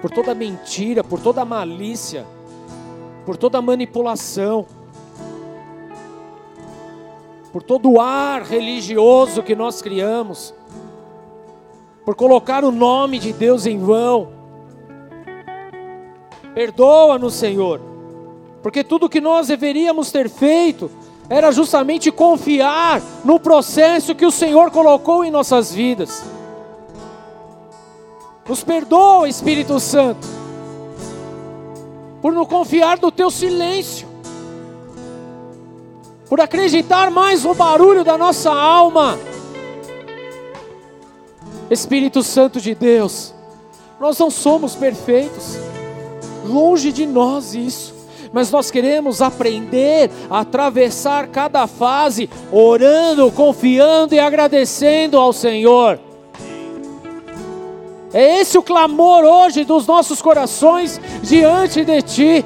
por toda mentira, por toda malícia por toda manipulação. por todo o ar religioso que nós criamos, por colocar o nome de Deus em vão. Perdoa-nos, Senhor, porque tudo que nós deveríamos ter feito era justamente confiar no processo que o Senhor colocou em nossas vidas. Nos perdoa, Espírito Santo, por não confiar no teu silêncio, por acreditar mais no barulho da nossa alma. Espírito Santo de Deus, nós não somos perfeitos, longe de nós isso mas nós queremos aprender a atravessar cada fase orando, confiando e agradecendo ao Senhor. É esse o clamor hoje dos nossos corações diante de Ti.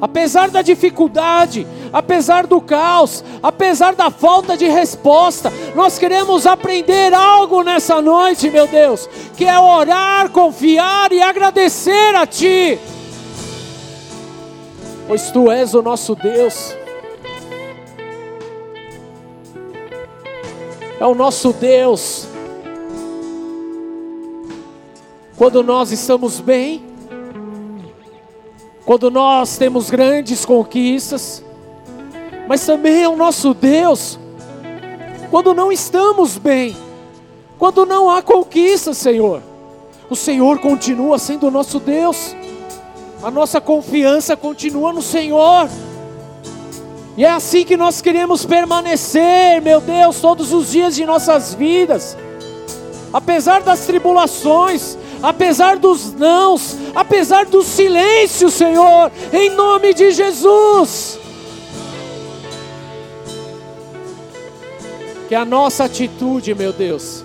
Apesar da dificuldade, apesar do caos, apesar da falta de resposta, nós queremos aprender algo nessa noite, meu Deus, que é orar, confiar e agradecer a Ti pois tu és o nosso Deus. É o nosso Deus. Quando nós estamos bem, quando nós temos grandes conquistas, mas também é o nosso Deus quando não estamos bem, quando não há conquista, Senhor. O Senhor continua sendo o nosso Deus. A nossa confiança continua no Senhor. E é assim que nós queremos permanecer, meu Deus, todos os dias de nossas vidas. Apesar das tribulações, apesar dos nãos, apesar do silêncio, Senhor, em nome de Jesus. Que a nossa atitude, meu Deus,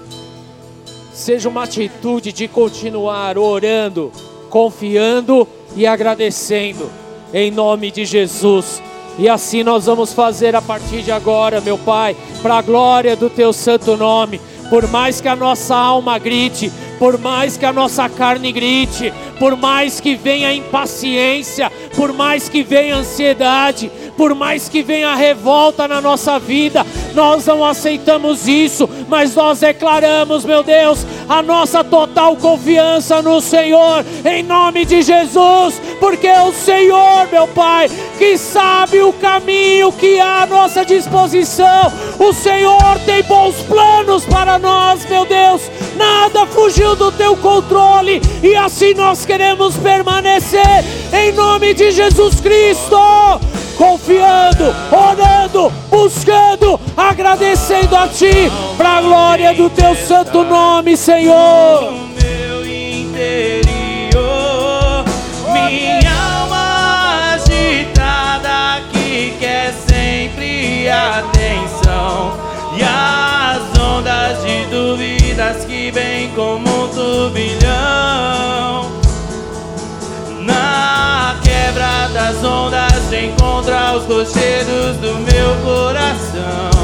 seja uma atitude de continuar orando, confiando e agradecendo, em nome de Jesus. E assim nós vamos fazer a partir de agora, meu Pai, para a glória do Teu santo nome. Por mais que a nossa alma grite, por mais que a nossa carne grite, por mais que venha impaciência, por mais que venha ansiedade, por mais que venha revolta na nossa vida, nós não aceitamos isso, mas nós declaramos, meu Deus, a nossa total confiança no Senhor, em nome de Jesus, porque é o Senhor, meu Pai, que sabe o caminho que há à nossa disposição. O Senhor tem bons planos para nós, meu Deus. Nada fugiu do teu controle e assim nós queremos permanecer em nome de Jesus Cristo confiando, orando, buscando, agradecendo a Ti, para a glória do Teu santo nome, Senhor. Encontra os rochedos do meu coração.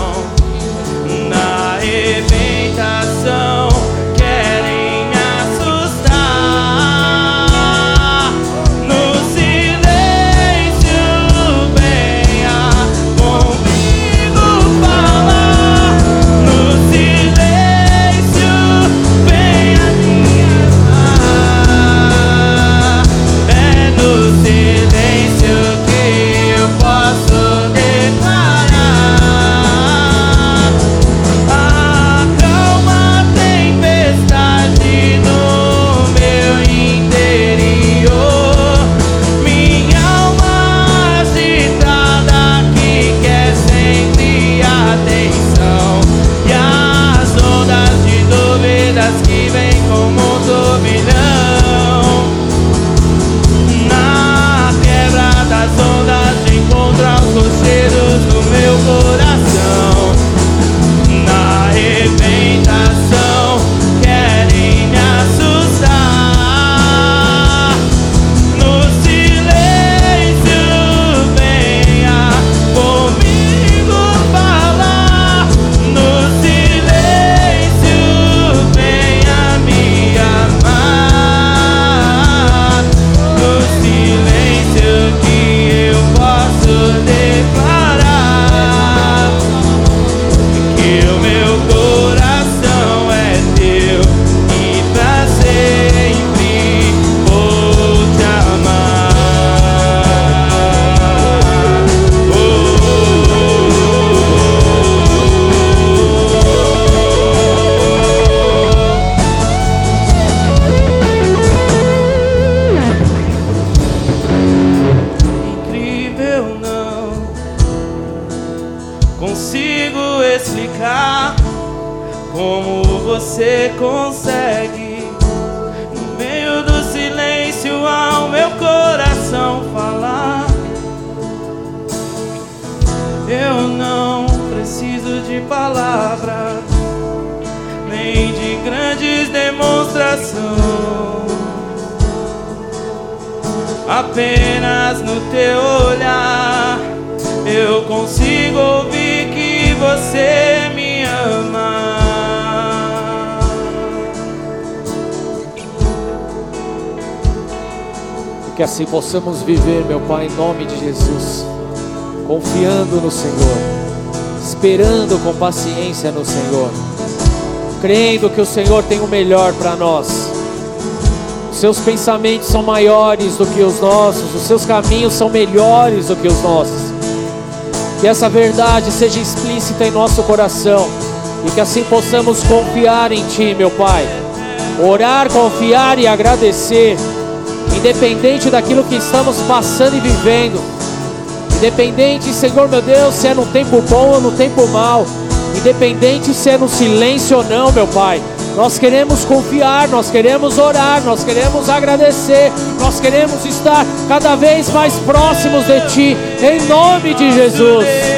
Possamos viver, meu Pai, em nome de Jesus, confiando no Senhor, esperando com paciência no Senhor, crendo que o Senhor tem o melhor para nós. Os seus pensamentos são maiores do que os nossos, os seus caminhos são melhores do que os nossos. Que essa verdade seja explícita em nosso coração e que assim possamos confiar em Ti, meu Pai. Orar, confiar e agradecer independente daquilo que estamos passando e vivendo, independente, Senhor meu Deus, se é no tempo bom ou no tempo mal, independente se é no silêncio ou não, meu Pai. Nós queremos confiar, nós queremos orar, nós queremos agradecer, nós queremos estar cada vez mais próximos de Ti, em nome de Jesus.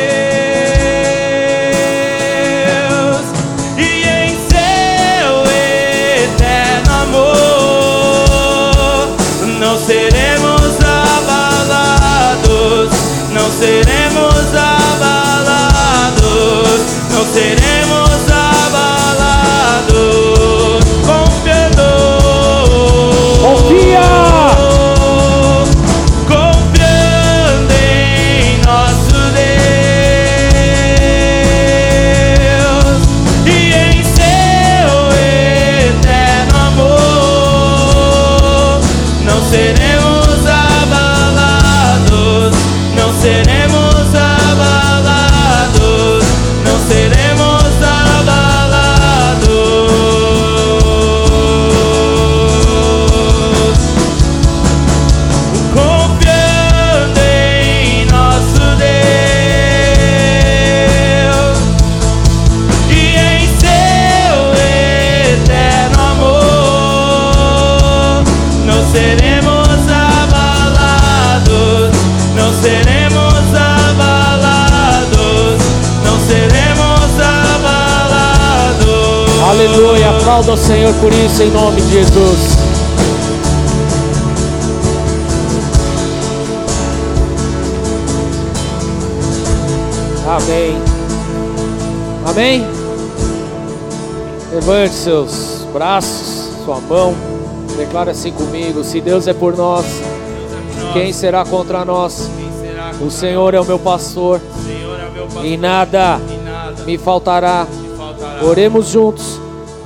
Em nome de Jesus. Amém. Amém. Levante seus braços, sua mão. Declara assim comigo: se Deus é por nós, quem será contra nós? O Senhor é o meu pastor, O Senhor é o meu pastor e nada me faltará. Oremos juntos.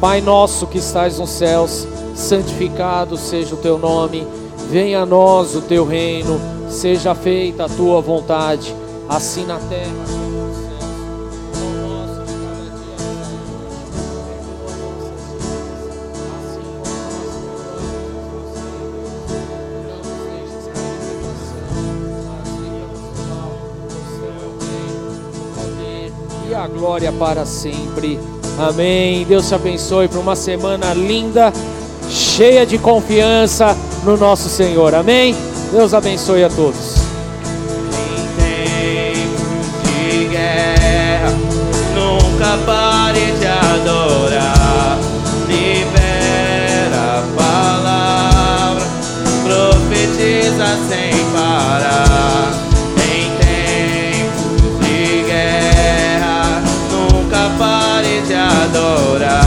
Pai nosso que estás nos céus, santificado seja o teu nome. Venha a nós o teu reino. Seja feita a tua vontade, assim na terra assim. E é e glória para sempre. Amém. Deus te abençoe para uma semana linda, cheia de confiança no nosso Senhor. Amém. Deus abençoe a todos. Adorar.